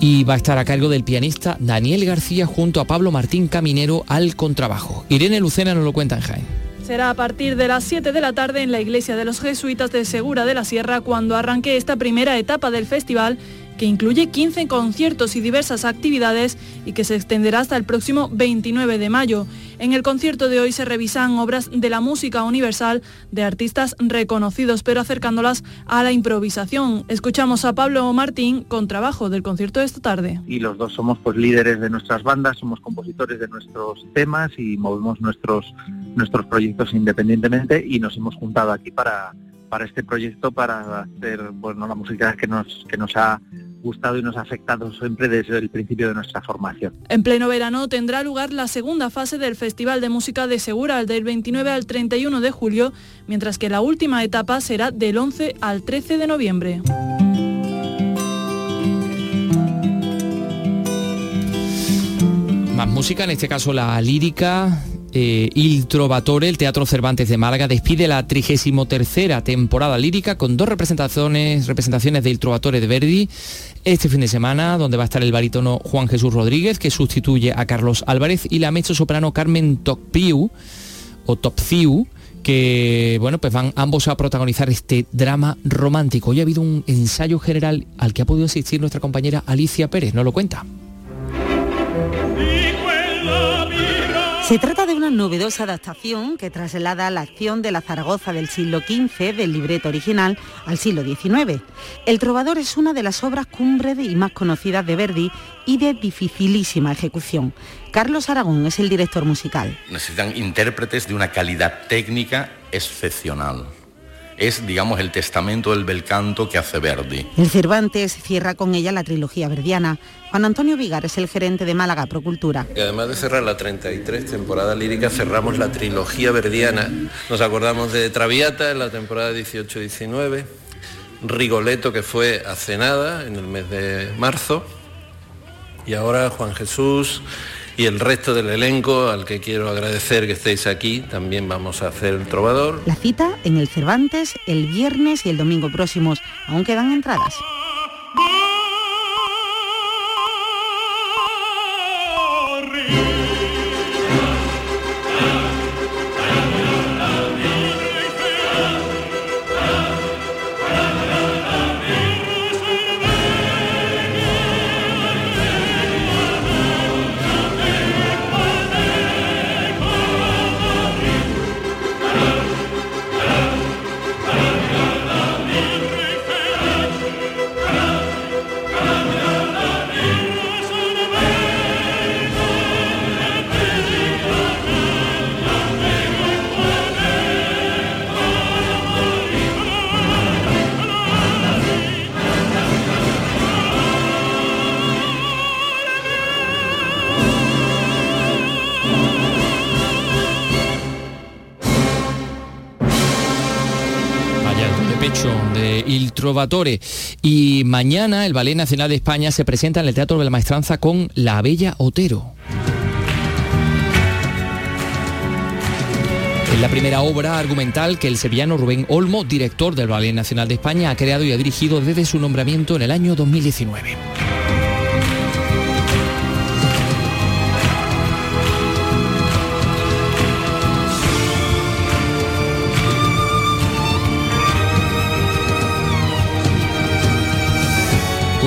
y va a estar a cargo del pianista Daniel García junto a Pablo Martín Caminero al contrabajo. Irene Lucena nos lo cuenta en Jaén. Será a partir de las 7 de la tarde en la iglesia de los jesuitas de Segura de la Sierra cuando arranque esta primera etapa del festival que incluye 15 conciertos y diversas actividades y que se extenderá hasta el próximo 29 de mayo. En el concierto de hoy se revisan obras de la música universal de artistas reconocidos, pero acercándolas a la improvisación. Escuchamos a Pablo Martín con trabajo del concierto de esta tarde. Y los dos somos pues líderes de nuestras bandas, somos compositores de nuestros temas y movemos nuestros nuestros proyectos independientemente y nos hemos juntado aquí para para este proyecto para hacer bueno la música que nos que nos ha gustado y nos ha afectado siempre desde el principio de nuestra formación. En pleno verano tendrá lugar la segunda fase del Festival de Música de Segura, del 29 al 31 de julio, mientras que la última etapa será del 11 al 13 de noviembre. Más música, en este caso la lírica eh, Il Trovatore, el Teatro Cervantes de Málaga, despide la 33 temporada lírica con dos representaciones, representaciones de Il Trovatore de Verdi este fin de semana, donde va a estar el barítono Juan Jesús Rodríguez, que sustituye a Carlos Álvarez, y la mezzo soprano Carmen Toppiu, o Topciu, que bueno, pues van ambos a protagonizar este drama romántico. Hoy ha habido un ensayo general al que ha podido asistir nuestra compañera Alicia Pérez, ¿no lo cuenta? Se trata de una novedosa adaptación que traslada la acción de la Zaragoza del siglo XV del libreto original al siglo XIX. El Trovador es una de las obras cumbres y más conocidas de Verdi y de dificilísima ejecución. Carlos Aragón es el director musical. Necesitan intérpretes de una calidad técnica excepcional es, digamos, el testamento del bel canto que hace Verdi. El Cervantes cierra con ella la trilogía verdiana. Juan Antonio Vigar es el gerente de Málaga Procultura. Y además de cerrar la 33 temporada lírica, cerramos la trilogía verdiana. Nos acordamos de Traviata en la temporada 18-19, Rigoletto que fue hace nada, en el mes de marzo, y ahora Juan Jesús y el resto del elenco al que quiero agradecer que estéis aquí. También vamos a hacer el trovador. La cita en el Cervantes el viernes y el domingo próximos. Aún quedan entradas. Y mañana el Ballet Nacional de España se presenta en el Teatro de la Maestranza con La Bella Otero. Es la primera obra argumental que el sevillano Rubén Olmo, director del Ballet Nacional de España, ha creado y ha dirigido desde su nombramiento en el año 2019.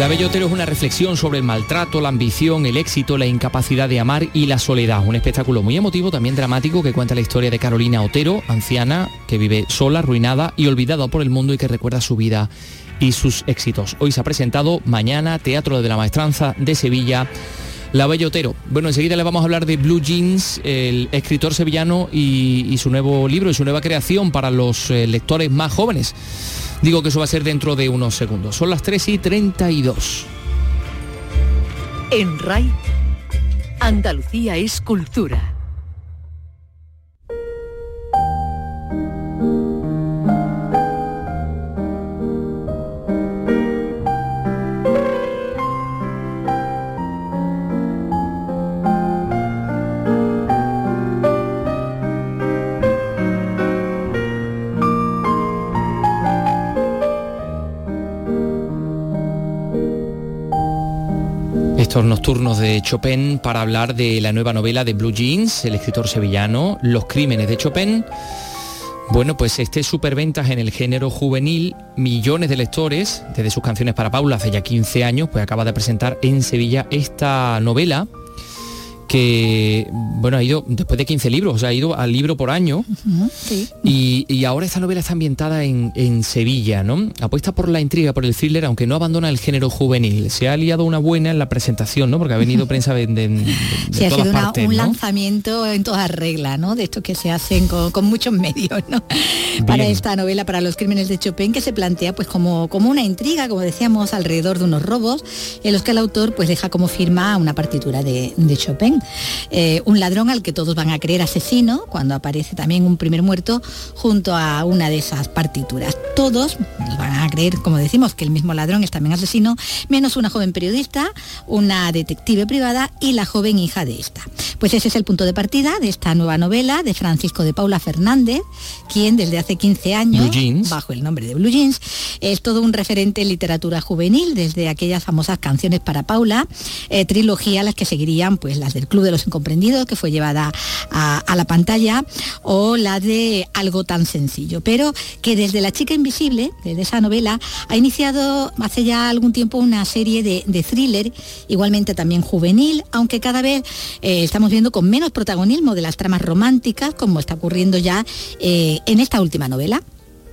La Bellotero es una reflexión sobre el maltrato, la ambición, el éxito, la incapacidad de amar y la soledad. Un espectáculo muy emotivo, también dramático, que cuenta la historia de Carolina Otero, anciana, que vive sola, arruinada y olvidada por el mundo y que recuerda su vida y sus éxitos. Hoy se ha presentado mañana Teatro de la Maestranza de Sevilla. La Bellotero. Bueno, enseguida le vamos a hablar de Blue Jeans, el escritor sevillano y, su nuevo libro y su nueva creación para los eh, lectores más jóvenes. Digo que eso va a ser dentro de unos segundos. Son las 3 y 32. En RAI, Andalucía es cultura. Nocturnos de Chopin para hablar de la nueva novela de Blue Jeans, el escritor sevillano, Los crímenes de Chopin. Bueno, pues este superventas en el género juvenil, millones de lectores, desde sus canciones para Paula hace ya 15 años, pues acaba de presentar en Sevilla esta novela que bueno ha ido después de 15 libros, o sea, ha ido al libro por año y, ahora esta novela está ambientada en, Sevilla, ¿no? Apuesta por la intriga, por el thriller, aunque no abandona el género juvenil. Se ha liado una buena en la presentación, ¿no? Porque ha venido prensa de, de, ha sido un lanzamiento en toda regla, ¿no? De estos que se hacen con, muchos medios, ¿no? Para esta novela, para los crímenes de Chopin, que se plantea pues como, como una intriga, como decíamos, alrededor de unos robos, en los que el autor pues deja como firma una partitura de Chopin. Eh, un ladrón al que todos van a creer asesino, cuando aparece también un primer muerto junto a una de esas partituras. Todos van a creer, como decimos, que el mismo ladrón es también asesino, menos una joven periodista, una detective privada y la joven hija de esta. Pues ese es el punto de partida de esta nueva novela de Francisco de Paula Fernández, quien desde hace 15 años, bajo el nombre de Blue Jeans, es todo un referente en literatura juvenil, desde aquellas famosas canciones para Paula, eh, trilogía las que seguirían pues las del Club de los Incomprendidos, que fue llevada a, la pantalla, o la de Algo tan sencillo, pero que desde La chica invisible, desde esa novela, ha iniciado hace ya algún tiempo una serie de, thriller, igualmente también juvenil, aunque cada vez eh, estamos viendo con menos protagonismo de las tramas románticas, como está ocurriendo ya eh, en esta última novela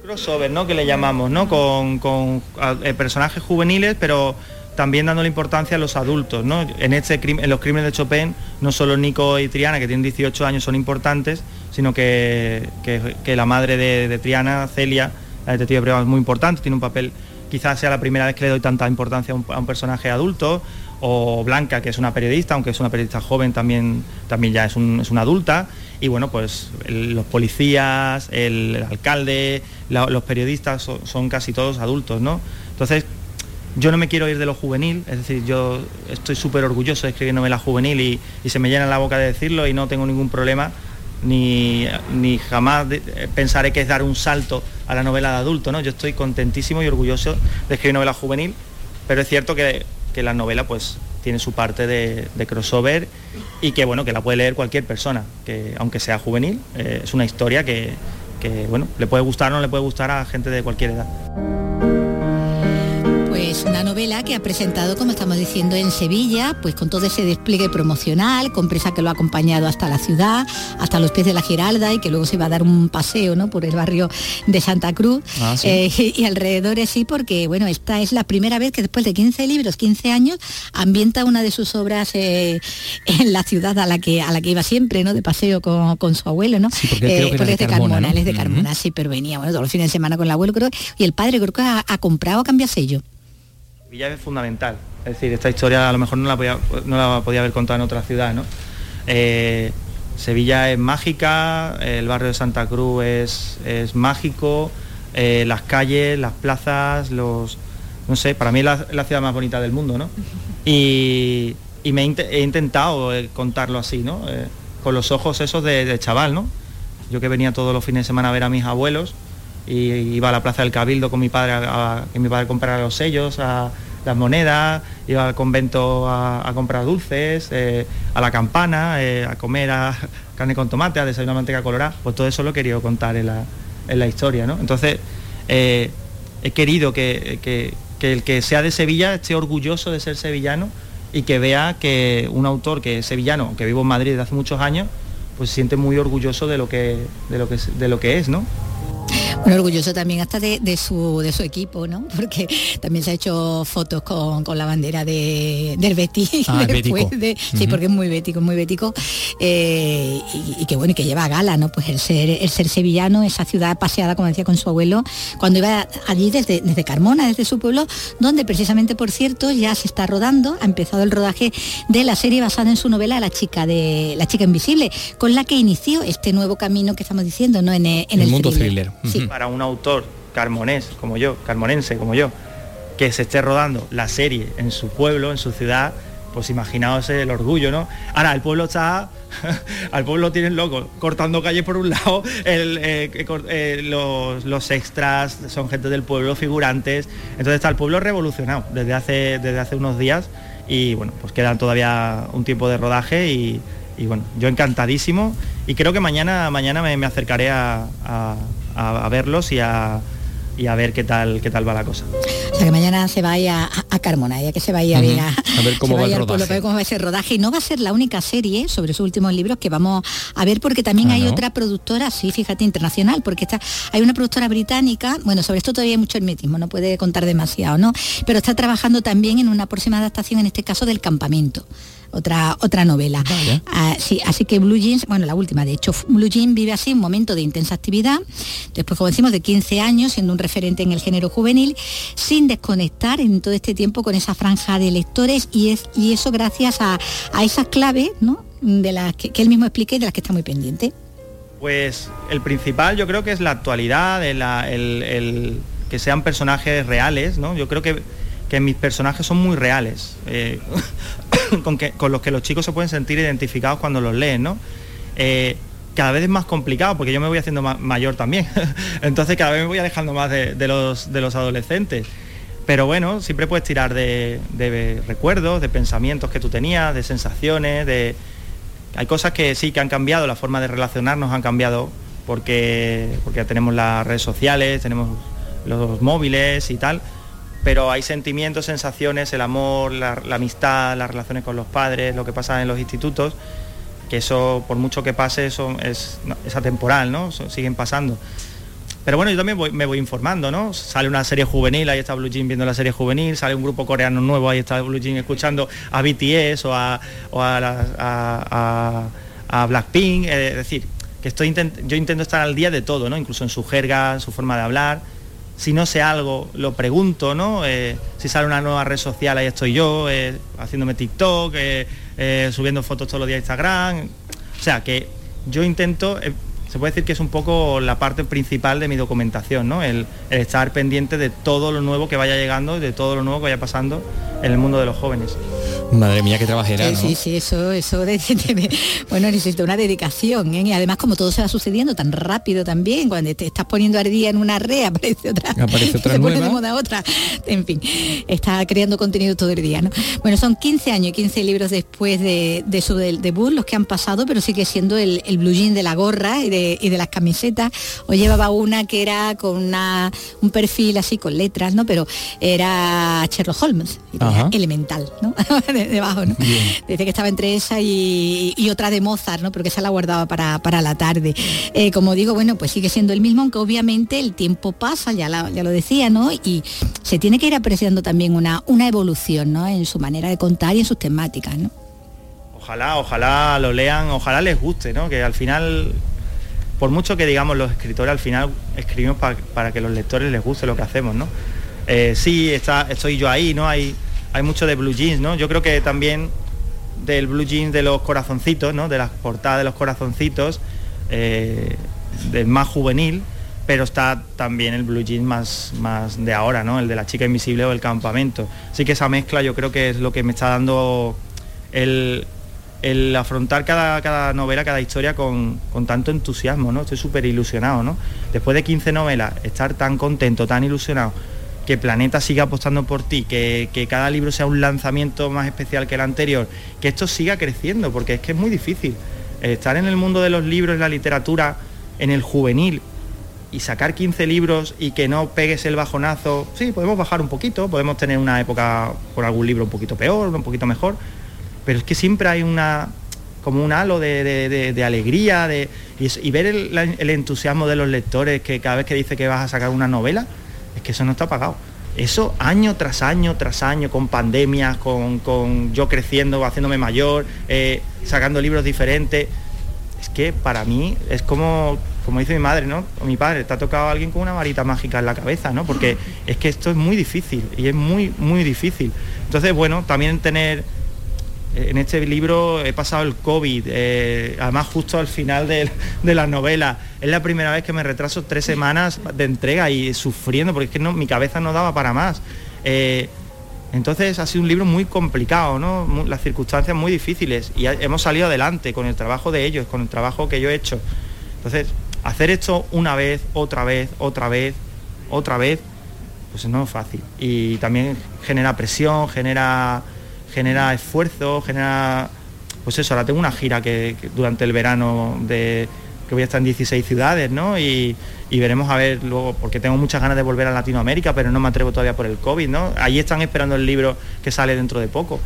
crossover, ¿no? Que le llamamos, ¿no? Con, eh, personajes juveniles, pero también dándole importancia a los adultos, ¿no? En, este, los crímenes de Chopin, no solo Nico y Triana, que tienen 18 años, son importantes, sino que, la madre de, Triana, Celia, la detective privada, es muy importante, tiene un papel, quizás sea la primera vez que le doy tanta importancia a un, personaje adulto, o Blanca, que es una periodista, aunque es una periodista joven, también, también ya es, es una adulta, y bueno, pues los policías, el, alcalde, los periodistas son, casi todos adultos, ¿no? Entonces, yo no me quiero ir de lo juvenil, es decir, yo estoy súper orgulloso de escribir novela juvenil y, se me llena la boca de decirlo y no tengo ningún problema, ni, ni jamás pensaré que es dar un salto a la novela de adulto, ¿no? Yo estoy contentísimo y orgulloso de escribir novela juvenil, pero es cierto que, que la novela pues tiene su parte de, crossover y que bueno, que la puede leer cualquier persona, que aunque sea juvenil, eh, es una historia que, que bueno, le puede gustar o no le puede gustar a gente de cualquier edad. Es una novela que ha presentado, como estamos diciendo, en Sevilla, pues con todo ese despliegue promocional, con presa que lo ha acompañado hasta la ciudad, hasta los pies de la Giralda y que luego se va a dar un paseo ¿no? por el barrio de Santa Cruz ah, eh, y, alrededores, sí, porque bueno, esta es la primera vez que después de 15 libros, 15 años, ambienta una de sus obras eh, en la ciudad a la que a la que iba siempre, ¿no? De paseo con, su abuelo, ¿no? Sí, porque, eh, es de Carmona, él es de Carmona, sí, pero venía, bueno, todos los fines de semana con el abuelo, creo, y el padre creo que ha, ha comprado, ha cambiado sello. Sevilla es fundamental. Es decir, esta historia a lo mejor no la podía, no la podía haber contado en otra ciudad, ¿no? Eh, Sevilla es mágica, el barrio de Santa Cruz es, es mágico, eh, las calles, las plazas, los. No sé, para mí es la, ciudad más bonita del mundo, ¿no? Y, me he, intentado eh, contarlo así, ¿no? con los ojos esos de, chaval, ¿no? Yo que venía todos los fines de semana a ver a mis abuelos, y iba a la Plaza del Cabildo con mi padre a, que mi padre comprara los sellos, a las monedas, iba al convento a, comprar dulces, eh, a la campana, eh, a comer a carne con tomate, a desayunar manteca colorada, pues todo eso lo he querido contar en la, historia, ¿no? Entonces, eh, he querido que, que, el que sea de Sevilla esté orgulloso de ser sevillano y que vea que un autor que es sevillano, que vivo en Madrid desde hace muchos años, pues se siente muy orgulloso de lo que, de lo que, de lo que es, ¿no? Bueno, orgulloso también hasta de, su, de su equipo, ¿no? Porque también se ha hecho fotos con, la bandera de, del Betis ah, Sí, porque es muy bético, muy bético. Eh, y, que bueno, y que lleva a gala, ¿no? Pues el ser, el ser sevillano, esa ciudad paseada, como decía con su abuelo, cuando iba allí desde, desde Carmona, desde su pueblo, donde precisamente, por cierto, ya se está rodando, ha empezado el rodaje de la serie basada en su novela La chica de La chica invisible, con la que inició este nuevo camino que estamos diciendo, ¿no? En, el, mundo thriller para un autor carmonés como yo, carmonense como yo, que se esté rodando la serie en su pueblo, en su ciudad, pues imaginaos el orgullo, ¿no? Ahora, el pueblo está, al pueblo tienen loco, cortando calles por un lado, eh, eh, los, extras son gente del pueblo, figurantes, entonces está el pueblo revolucionado desde hace, desde hace unos días y bueno, pues quedan todavía un tiempo de rodaje y, bueno, yo encantadísimo y creo que mañana, mañana me, acercaré a, verlos y a, y a ver qué tal qué tal va la cosa. O sea que mañana se vaya a, a Carmona, ya que se vaya a ver, a, ver cómo va el rodaje. cómo va ese rodaje. Y no va a ser la única serie sobre sus últimos libros que vamos a ver porque también ah, hay otra productora, sí, fíjate, internacional, porque está, hay una productora británica, bueno, sobre esto todavía hay mucho hermetismo, no puede contar demasiado, ¿no? Pero está trabajando también en una próxima adaptación, en este caso del campamento otra, otra novela. Ah, sí, así que Blue Jeans, bueno, la última, de hecho, Blue Jeans vive así un momento de intensa actividad, después, como decimos, de 15 años, siendo un referente en el género juvenil, sin desconectar en todo este tiempo con esa franja de lectores y, es, y eso gracias a, esas claves, ¿no? De las que, él mismo explique y de las que está muy pendiente. Pues el principal yo creo que es la actualidad, el, que sean personajes reales, ¿no? Yo creo que, que mis personajes son muy reales. Eh, con, los que los chicos se pueden sentir identificados cuando los leen, ¿no? Eh, cada vez es más complicado porque yo me voy haciendo mayor también. Entonces cada vez me voy alejando más de, los, de los adolescentes. Pero bueno, siempre puedes tirar de, recuerdos, de pensamientos que tú tenías, de sensaciones, de, Hay cosas que sí que han cambiado, la forma de relacionarnos han cambiado porque, porque tenemos las redes sociales, tenemos los móviles y tal, pero hay sentimientos, sensaciones, el amor, la, amistad, las relaciones con los padres, lo que pasa en los institutos, que eso, por mucho que pase, eso es, es atemporal, ¿no? Siguen pasando. Pero bueno, yo también me voy informando, ¿no? Sale una serie juvenil, ahí está Blue Jean viendo la serie juvenil, sale un grupo coreano nuevo, ahí está Blue Jean escuchando a BTS o a, o a, a- Blackpink, eh, es decir, que estoy yo intento estar al día de todo, ¿no? Incluso en su jerga, en su forma de hablar. Si no sé algo, lo pregunto, ¿no? Eh, si sale una nueva red social, ahí estoy yo, eh, haciéndome TikTok, eh, subiendo fotos todos los días a Instagram. O sea, que yo intento, se puede decir que es un poco la parte principal de mi documentación, ¿no? El, el estar pendiente de todo lo nuevo que vaya llegando y de todo lo nuevo que vaya pasando en el mundo de los jóvenes. Madre mía, qué trabajera, Sí, ¿no? sí, sí, eso, eso de- de- de- bueno, necesita una dedicación, ¿eh? y además como todo se va sucediendo tan rápido también, cuando te estás poniendo día en una red, aparece otra, Aparece otra se pone de moda otra, en fin, está creando contenido todo el día, ¿no? Bueno, son 15 años y 15 libros después de, de su del debut, los que han pasado, pero sigue siendo el, el blue jean de la gorra y de, y de las camisetas. Hoy llevaba una que era con una, un perfil así con letras, ¿no? Pero era Sherlock Holmes, elemental, ¿no? De- Debajo, ¿no? Dice que estaba entre esa y, y otra de Mozart, ¿no? Pero que esa la guardaba para, para la tarde. Eh, como digo, bueno, pues sigue siendo el mismo, aunque obviamente el tiempo pasa, ya, la- ya lo decía, ¿no? Y se tiene que ir apreciando también una, una evolución, ¿no? En su manera de contar y en sus temáticas, ¿no? Ojalá, ojalá lo lean, ojalá les guste, ¿no? Que al final, por mucho que digamos los escritores, al final escribimos pa- para que los lectores les guste lo que hacemos, ¿no? Eh, sí, está, estoy yo ahí, ¿no? Hay, hay mucho de blue jeans, ¿no? Yo creo que también del blue jeans de los corazoncitos, ¿no? De las portadas de los corazoncitos, eh, del más juvenil, pero está también el blue jeans más, más de ahora, ¿no? El de la chica invisible o el campamento. Así que esa mezcla yo creo que es lo que me está dando el, el afrontar cada, cada novela, cada historia con, con tanto entusiasmo, ¿no? Estoy súper ilusionado, ¿no? Después de 15 novelas, estar tan contento, tan ilusionado, que Planeta siga apostando por ti, que, que cada libro sea un lanzamiento más especial que el anterior, que esto siga creciendo, porque es que es muy difícil. Estar en el mundo de los libros, en la literatura, en el juvenil, y sacar 15 libros y que no pegues el bajonazo, sí, podemos bajar un poquito, podemos tener una época por algún libro un poquito peor, un poquito mejor, pero es que siempre hay una como un halo de, de- de- de alegría de, y, ver el, entusiasmo de los lectores que cada vez que dice que vas a sacar una novela, es que eso no está pagado. Eso año tras año tras año, con pandemias, con, con yo creciendo, haciéndome mayor, eh, sacando libros diferentes, es que para mí es como, como dice mi madre, ¿no? O mi padre, te ha tocado alguien con una varita mágica en la cabeza, ¿no? Porque es que esto es muy difícil y es muy, muy difícil. Entonces, bueno, también tener en este libro he pasado el COVID, eh, además justo al final de, la novela. Es la primera vez que me retraso tres semanas de entrega y sufriendo, porque es que mi cabeza no daba para más. Eh, entonces ha sido un libro muy complicado, Las circunstancias muy difíciles y hemos salido adelante con el trabajo de ellos, con el trabajo que yo he hecho. Entonces, hacer esto una vez, otra vez, otra vez, otra vez, pues no es fácil. Y también genera presión, genera, genera esfuerzo, genera... Pues eso, ahora tengo una gira que, durante el verano de que voy a estar en 16 ciudades, ¿no? Y, y veremos a ver luego, porque tengo muchas ganas de volver a Latinoamérica, pero no me atrevo todavía por el COVID, ¿no? Allí están esperando el libro que sale dentro de poco.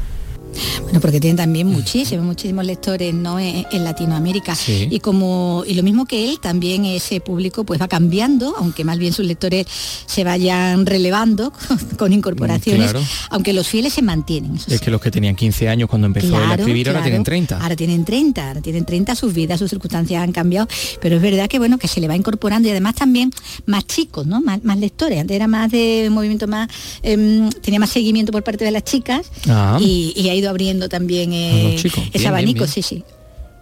Bueno, porque tienen también muchísimos, muchísimos lectores ¿no? en, en Latinoamérica. Sí. Y como y lo mismo que él, también ese público pues va cambiando, aunque más bien sus lectores se vayan relevando con, con incorporaciones, Claro. aunque los fieles se mantienen. Es que los que tenían 15 años cuando empezó él a Claro, escribir ahora tienen 30. Ahora tienen 30, ahora tienen 30, sus vidas, sus circunstancias han cambiado, pero es verdad que bueno, que se le va incorporando y además también más chicos, ¿no? Más, más lectores. Antes era más de movimiento más, em, tenía más seguimiento por parte de las chicas Ah. y, y ha ido abriendo también eh, ese Bien, abanico, bien, sí, sí.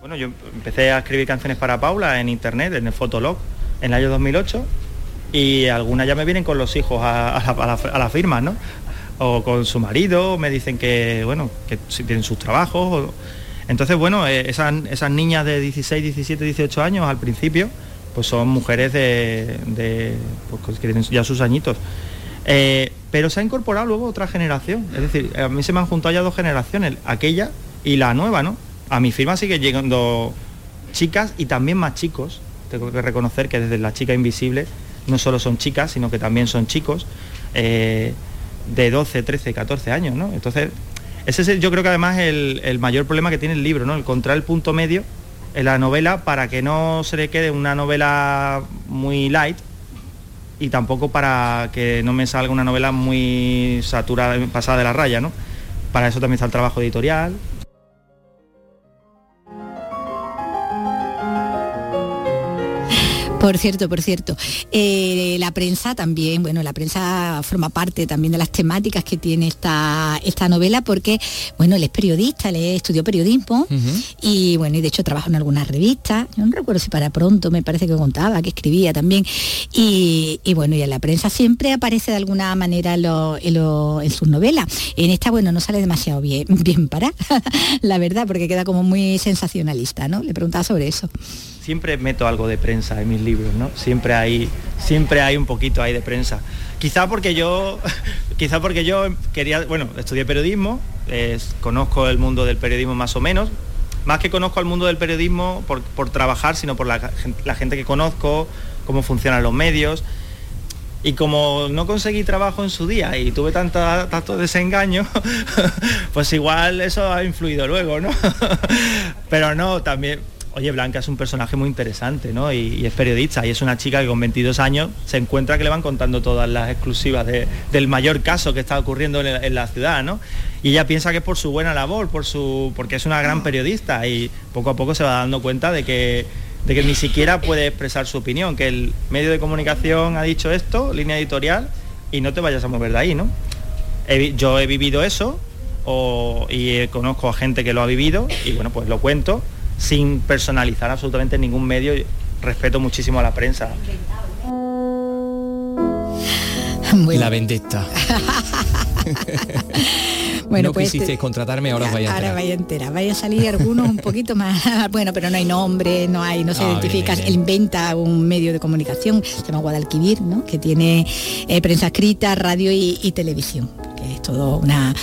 Bueno, yo empecé a escribir canciones para Paula en internet, en el Fotolog, en el año 2008, y algunas ya me vienen con los hijos a, a la, a la- a la firma, ¿no? O con su marido, me dicen que, bueno, que si tienen sus trabajos. o- Entonces, bueno, eh, esas, esas niñas de 16, 17, 18 años al principio, pues son mujeres de, de pues, que tienen ya sus añitos. Eh, pero se ha incorporado luego otra generación, es decir, a mí se me han juntado ya dos generaciones, aquella y la nueva, ¿no? a mi firma sigue llegando chicas y también más chicos. Tengo que reconocer que desde la chica invisible no solo son chicas, sino que también son chicos eh, de 12, 13, 14 años, ¿no? Entonces, ese es yo creo que además el, el mayor problema que tiene el libro, ¿no? Encontrar el punto medio en la novela para que no se le quede una novela muy light y tampoco para que no me salga una novela muy saturada, pasada de la raya, ¿no? Para eso también está el trabajo editorial, Por cierto, por cierto. Eh, la prensa también, bueno, la prensa forma parte también de las temáticas que tiene esta, esta novela porque, bueno, él es periodista, él estudió periodismo y, bueno, y de hecho trabaja en algunas revistas. Yo no recuerdo si para pronto me parece que contaba, que escribía también. Y, bueno, y en la prensa siempre aparece de alguna manera en, sus novelas. En esta, bueno, no sale demasiado bien, bien para, la verdad, porque queda como muy sensacionalista, ¿no? Le preguntaba sobre eso siempre meto algo de prensa en mis libros, ¿no? Siempre hay, siempre hay un poquito ahí de prensa. Quizá porque yo, quizá porque yo quería, bueno, estudié periodismo, conozco el mundo del periodismo más o menos, más que conozco al mundo del periodismo por, trabajar, sino por la, gente que conozco, cómo funcionan los medios. Y como no conseguí trabajo en su día y tuve tanta, tanto desengaño, pues igual eso ha influido luego, ¿no? Pero no, también Oye, Blanca es un personaje muy interesante, ¿no? Y, es periodista y es una chica que con 22 años se encuentra que le van contando todas las exclusivas del mayor caso que está ocurriendo en, la ciudad, ¿no? Y ella piensa que es por su buena labor, por su, porque es una gran periodista y poco a poco se va dando cuenta de que, de que ni siquiera puede expresar su opinión, que el medio de comunicación ha dicho esto, línea editorial, y no te vayas a mover de ahí, ¿no? yo he vivido eso y conozco a gente que lo ha vivido y bueno, pues lo cuento sin personalizar absolutamente ningún medio. Respeto muchísimo a la prensa. La vendetta. bueno, no pues quisisteis contratarme, ahora os vaya a Ahora vaya entera. Vaya a salir algunos un poquito más. bueno, pero no hay nombre, no hay, no se ah, identifica. Él inventa un medio de comunicación, se llama Guadalquivir, ¿no? Que tiene eh, prensa escrita, radio y televisión es todo una,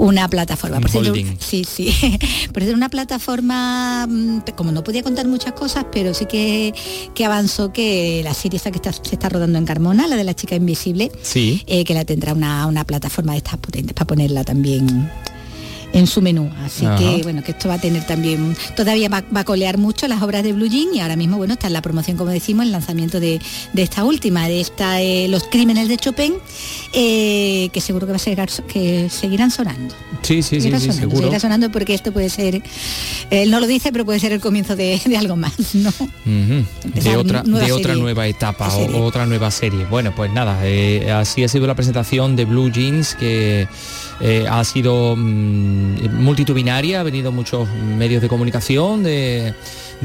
una plataforma. Por ser, sí, sí. Por ser una plataforma, mm, como no podía contar muchas cosas, pero sí que, que avanzó que la serie esta que se está rodando en Carmona, la de la chica invisible, sí. Eh, que la tendrá una, una plataforma de estas potentes para ponerla también en su menú. Así que bueno, que esto va a tener también, todavía va, a colear mucho las obras de Blue Jean y ahora mismo, bueno, está en la promoción, como decimos, el lanzamiento de, esta última, de esta eh, Los Crímenes de Chopin, eh, que seguro que va a ser que seguirán sonando. Sí, sí, sí, sonando, seguro. Seguirá sonando porque esto puede ser, él no lo dice, pero puede ser el comienzo de, algo más, ¿no? De otra, nueva de otra nueva etapa o otra nueva serie. Bueno, pues nada, eh, así ha sido la presentación de Blue Jeans que eh, ha sido mm, multitudinaria, ha venido muchos medios de comunicación de,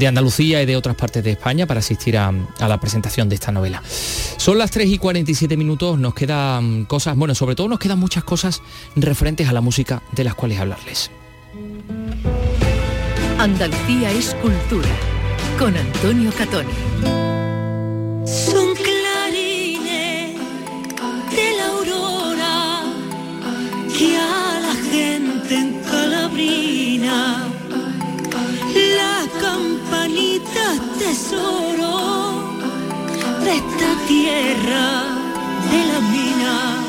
Andalucía y de otras partes de España para asistir a, la presentación de esta novela. Son las 3 y 47 minutos, nos quedan cosas, bueno, sobre todo nos quedan muchas cosas referentes a la música de las cuales hablarles. Andalucía es cultura, con Antonio Catoni. Que a la gente en Calabrina las campanitas tesoro de esta tierra de la mina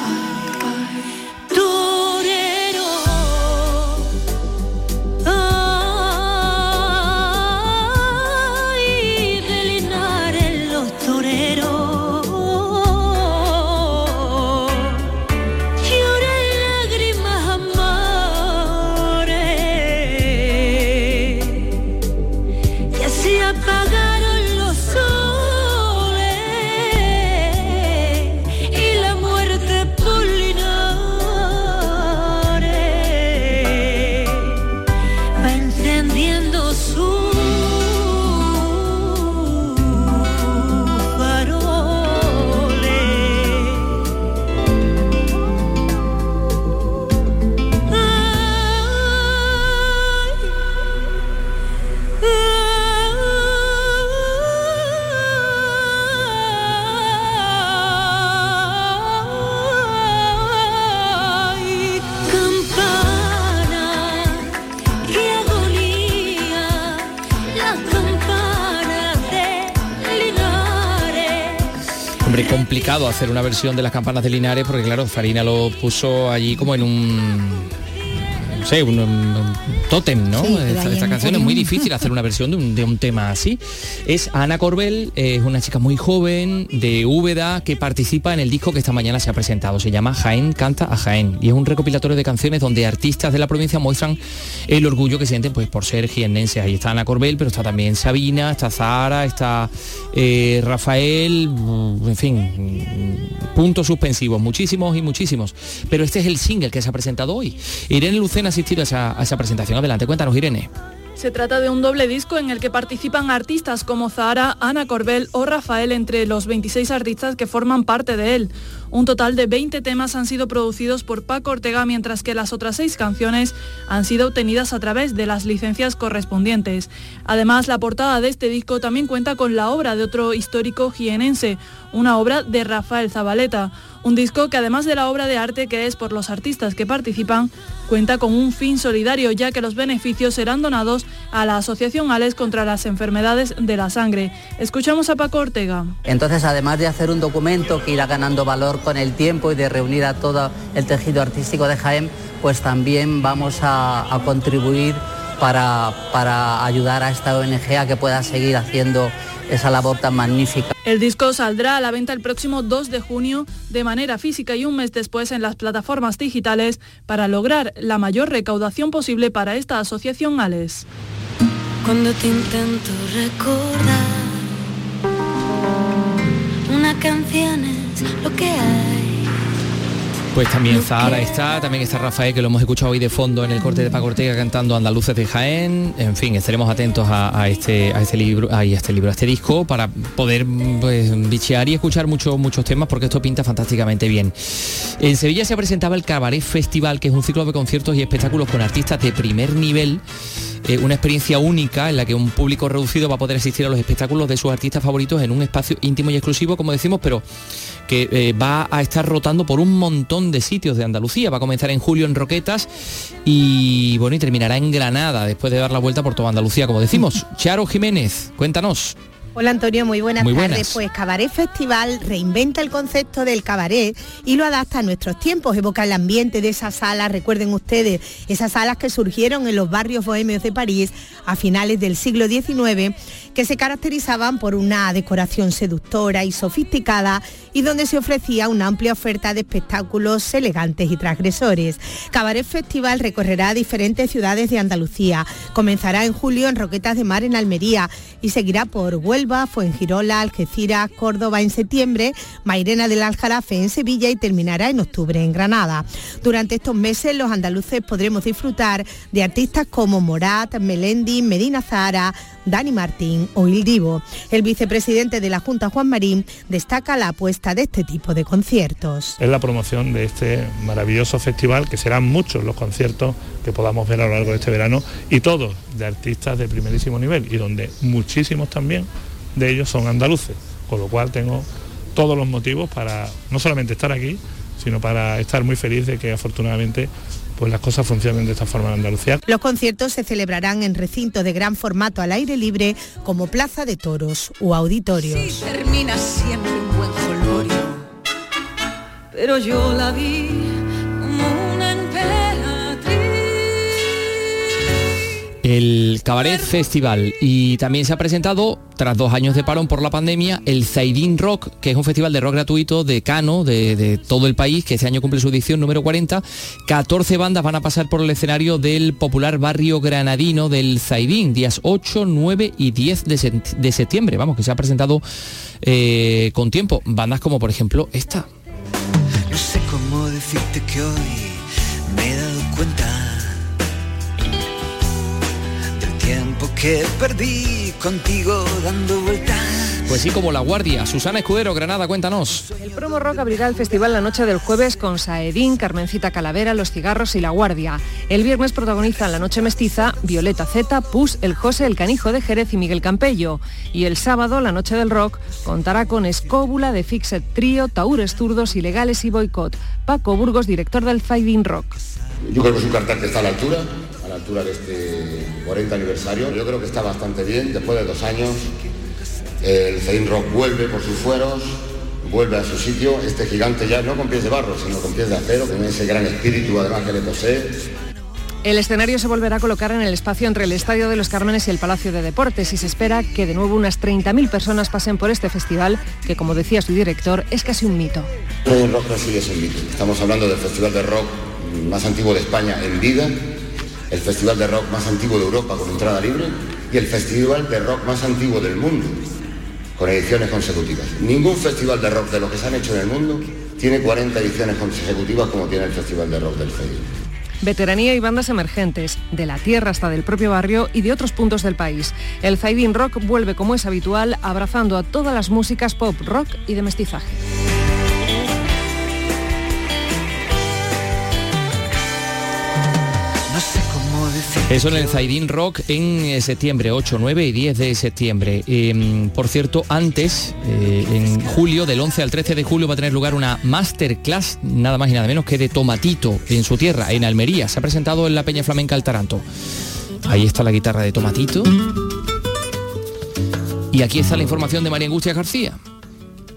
Hombre, complicado hacer una versión de las campanas de Linares porque claro, Farina lo puso allí como en un sé, un, un tótem, ¿no? Sí, esta, canción es muy difícil hacer una versión de un, de un tema así. Es Ana Corbel, es una chica muy joven de Úbeda que participa en el disco que esta mañana se ha presentado. Se llama Jaén canta a Jaén y es un recopilatorio de canciones donde artistas de la provincia muestran el orgullo que sienten pues por ser jiennenses. Ahí está Ana Corbel, pero está también Sabina, está Zahara, está eh, Rafael, mm, en fin, mm, puntos suspensivos, muchísimos y muchísimos. Pero este es el single que se ha presentado hoy. Irene Lucena asistido esa, a esa presentación. Adelante, cuéntanos, Irene. Se trata de un doble disco en el que participan artistas como Zahara, Ana Corbel o Rafael entre los 26 artistas que forman parte de él. Un total de 20 temas han sido producidos por Paco Ortega, mientras que las otras seis canciones han sido obtenidas a través de las licencias correspondientes. Además, la portada de este disco también cuenta con la obra de otro histórico jienense, una obra de Rafael Zabaleta. Un disco que además de la obra de arte que es por los artistas que participan, cuenta con un fin solidario ya que los beneficios serán donados a la Asociación ALES contra las enfermedades de la sangre. Escuchamos a Paco Ortega. Entonces, además de hacer un documento que irá ganando valor con el tiempo y de reunir a todo el tejido artístico de Jaén, pues también vamos a, a contribuir para, para ayudar a esta ONG a que pueda seguir haciendo esa labor tan magnífica. El disco saldrá a la venta el próximo 2 de junio de manera física y un mes después en las plataformas digitales para lograr la mayor recaudación posible para esta asociación ALES. Cuando te intento recordar, una canción es lo que hay. Pues también Zahara está, también está Rafael, que lo hemos escuchado hoy de fondo en el corte de Paco Ortega cantando Andaluces de Jaén. En fin, estaremos atentos a, a este, a este libro, a este libro, a este disco, para poder pues, bichear y escuchar muchos muchos temas, porque esto pinta fantásticamente bien. En Sevilla se presentaba el Cabaret Festival, que es un ciclo de conciertos y espectáculos con artistas de primer nivel. Eh, una experiencia única en la que un público reducido va a poder asistir a los espectáculos de sus artistas favoritos en un espacio íntimo y exclusivo, como decimos, pero que eh, va a estar rotando por un montón de sitios de Andalucía. Va a comenzar en julio en Roquetas y bueno, y terminará en Granada después de dar la vuelta por toda Andalucía, como decimos. Charo Jiménez, cuéntanos. Hola Antonio, muy buenas Muy tardes. Pues Cabaret Festival reinventa el concepto del cabaret y lo adapta a nuestros tiempos, evoca el ambiente de esas salas, recuerden ustedes, esas salas que surgieron en los barrios bohemios de París a finales del siglo XIX, que se caracterizaban por una decoración seductora y sofisticada y donde se ofrecía una amplia oferta de espectáculos elegantes y transgresores. Cabaret Festival recorrerá diferentes ciudades de Andalucía. Comenzará en julio en Roquetas de Mar en Almería y seguirá por Huelva, Fuengirola, Algeciras, Córdoba en septiembre, Mairena del Aljarafe en Sevilla y terminará en octubre en Granada. Durante estos meses los andaluces podremos disfrutar de artistas como Morat, Melendi, Medina Zahara, Dani Martín o Il Divo. El vicepresidente de la Junta, Juan Marín, destaca la apuesta de este tipo de conciertos. es la promoción de este maravilloso festival, que serán muchos los conciertos que podamos ver a lo largo de este verano y todos de artistas de primerísimo nivel y donde muchísimos también de ellos son andaluces, con lo cual tengo todos los motivos para no solamente estar aquí, sino para estar muy feliz de que afortunadamente pues las cosas funcionen de esta forma en Andalucía. Los conciertos se celebrarán en recintos de gran formato al aire libre como Plaza de Toros o auditorios. Termina siempre un buen jolgorio. Pero yo la vi El Cabaret Festival y también se ha presentado, tras dos años de parón por la pandemia, el Zaidín Rock, que es un festival de rock gratuito de Cano, de, todo el país, que este año cumple su edición número 40. 14 bandas van a pasar por el escenario del popular barrio granadino del Zaidín, días 8, 9 y 10 de, sent- de septiembre. Vamos, que se ha presentado eh, con tiempo. Bandas como por ejemplo esta. No sé cómo decirte que hoy me he dado cuenta que perdí contigo dando vueltas. Pues sí, como La Guardia. Susana Escudero, Granada, cuéntanos. El promo rock abrirá el festival la noche del jueves con Saedín, Carmencita Calavera, Los Cigarros y La Guardia. El viernes protagonizan la noche mestiza Violeta Z, Pus, El José, El Canijo de Jerez y Miguel Campello. Y el sábado, la noche del rock, contará con Escóbula de Fixed Trío, Taúres Zurdos, Ilegales y Boicot. Paco Burgos, director del Fighting Rock. Yo creo que es un cartel que está a la altura, altura de este 40 aniversario. Yo creo que está bastante bien, después de dos años. El Zain Rock vuelve por sus fueros, vuelve a su sitio, este gigante ya no con pies de barro, sino con pies de acero, con ese gran espíritu además que le posee. El escenario se volverá a colocar en el espacio entre el Estadio de los Cármenes y el Palacio de Deportes y se espera que de nuevo unas 30.000 personas pasen por este festival, que como decía su director, es casi un mito. El rock sigue es un mito. Estamos hablando del festival de rock más antiguo de España en vida, el festival de rock más antiguo de Europa con entrada libre y el festival de rock más antiguo del mundo con ediciones consecutivas. Ningún festival de rock de lo que se han hecho en el mundo tiene 40 ediciones consecutivas como tiene el Festival de Rock del Zaidín. Veteranía y bandas emergentes, de la tierra hasta del propio barrio y de otros puntos del país. El Zaidín Rock vuelve como es habitual, abrazando a todas las músicas pop, rock y de mestizaje. Eso en el Zaidín Rock en eh, septiembre, 8, 9 y 10 de septiembre. Em, por cierto, antes, eh, en julio, del 11 al 13 de julio, va a tener lugar una masterclass, nada más y nada menos que de Tomatito, en su tierra, en Almería. Se ha presentado en la Peña Flamenca El Taranto. Ahí está la guitarra de Tomatito. Y aquí está la información de María Angustia García.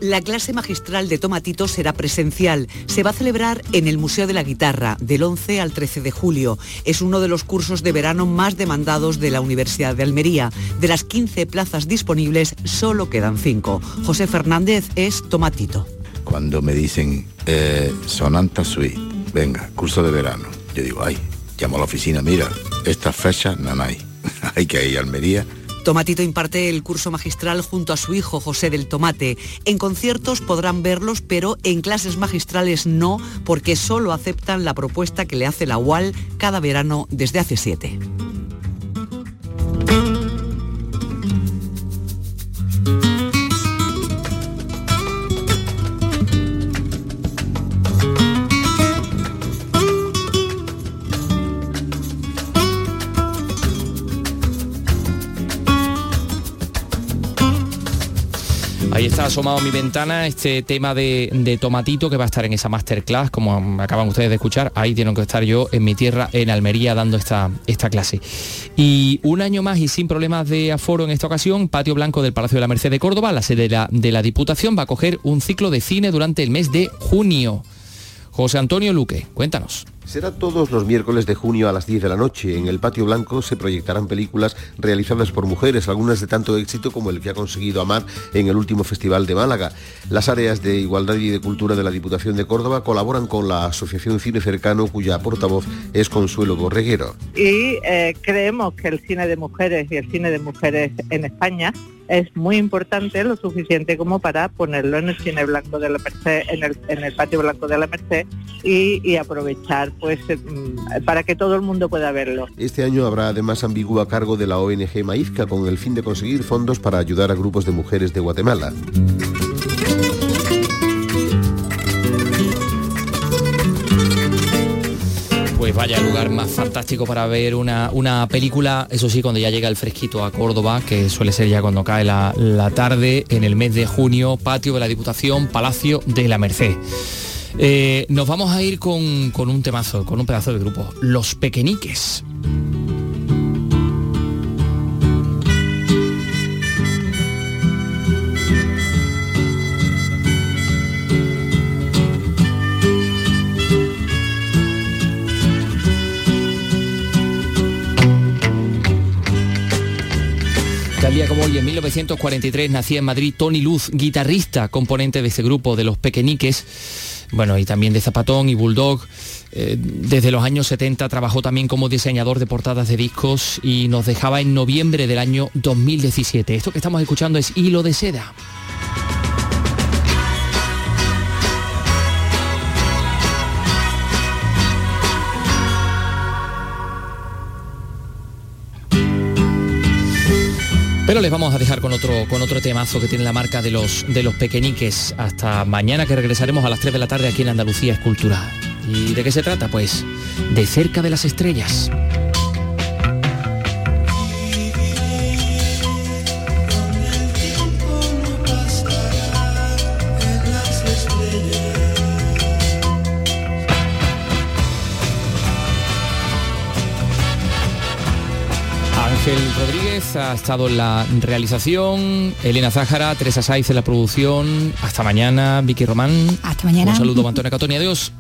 La clase magistral de Tomatito será presencial. Se va a celebrar en el Museo de la Guitarra del 11 al 13 de julio. Es uno de los cursos de verano más demandados de la Universidad de Almería. De las 15 plazas disponibles, solo quedan 5. José Fernández es Tomatito. Cuando me dicen eh, Sonanta Suite, venga, curso de verano, yo digo, ay, llamo a la oficina, mira, estas fechas no hay. hay que ir a Almería Tomatito imparte el curso magistral junto a su hijo José del Tomate. En conciertos podrán verlos, pero en clases magistrales no, porque solo aceptan la propuesta que le hace la UAL cada verano desde hace siete. Asomado a mi ventana este tema de, Tomatito que va a estar en esa masterclass, como acaban ustedes de escuchar. Ahí tengo que estar yo en mi tierra, en Almería, dando esta, esta clase. Y un año más y sin problemas de aforo en esta ocasión, Patio Blanco del Palacio de la Merced de Córdoba, la sede de la, de la Diputación, va a coger un ciclo de cine durante el mes de junio. José Antonio Luque, cuéntanos. Será todos los miércoles de junio a las 10 de la noche. En el Patio Blanco se proyectarán películas realizadas por mujeres, algunas de tanto éxito como el que ha conseguido Amar en el último Festival de Málaga. Las áreas de Igualdad y de Cultura de la Diputación de Córdoba colaboran con la Asociación Cine Cercano, cuya portavoz es Consuelo Borreguero. Y eh, creemos que el cine de mujeres y el cine de mujeres en España es muy importante, lo suficiente como para ponerlo en el cine blanco de la Merced, en el, patio blanco de la Merced y, aprovechar pues eh, mm, para que todo el mundo pueda verlo. Este año habrá además ambiguo a cargo de la ONG Maizca con el fin de conseguir fondos para ayudar a grupos de mujeres de Guatemala. Pues vaya lugar más fantástico para ver una, película, eso sí, cuando ya llega el fresquito a Córdoba, que suele ser ya cuando cae la, tarde, en el mes de junio, patio de la Diputación, Palacio de la Merced. Eh, nos vamos a ir con, con un temazo, con un pedazo de grupo, Los Pequeñiques. Como hoy, en 1943, nacía en Madrid Tony Luz, guitarrista, componente de ese grupo de los Pequeñiques, bueno, y también de Zapatón y Bulldog. Eh, desde los años 70 trabajó también como diseñador de portadas de discos y nos dejaba en noviembre del año 2017. Esto que estamos escuchando es Hilo de Seda. Pero les vamos a dejar con otro, con otro temazo que tiene la marca de los, de los pequeñiques. Hasta mañana que regresaremos a las 3 de la tarde aquí en Andalucía Escultura. ¿Y de qué se trata? Pues de cerca de las estrellas. Ángel Rodríguez ha estado en la realización, Elena Zájara, Teresa Saiz en la producción. Hasta mañana, Vicky Román. Hasta mañana. Un saludo, Antonio Catoni. Adiós.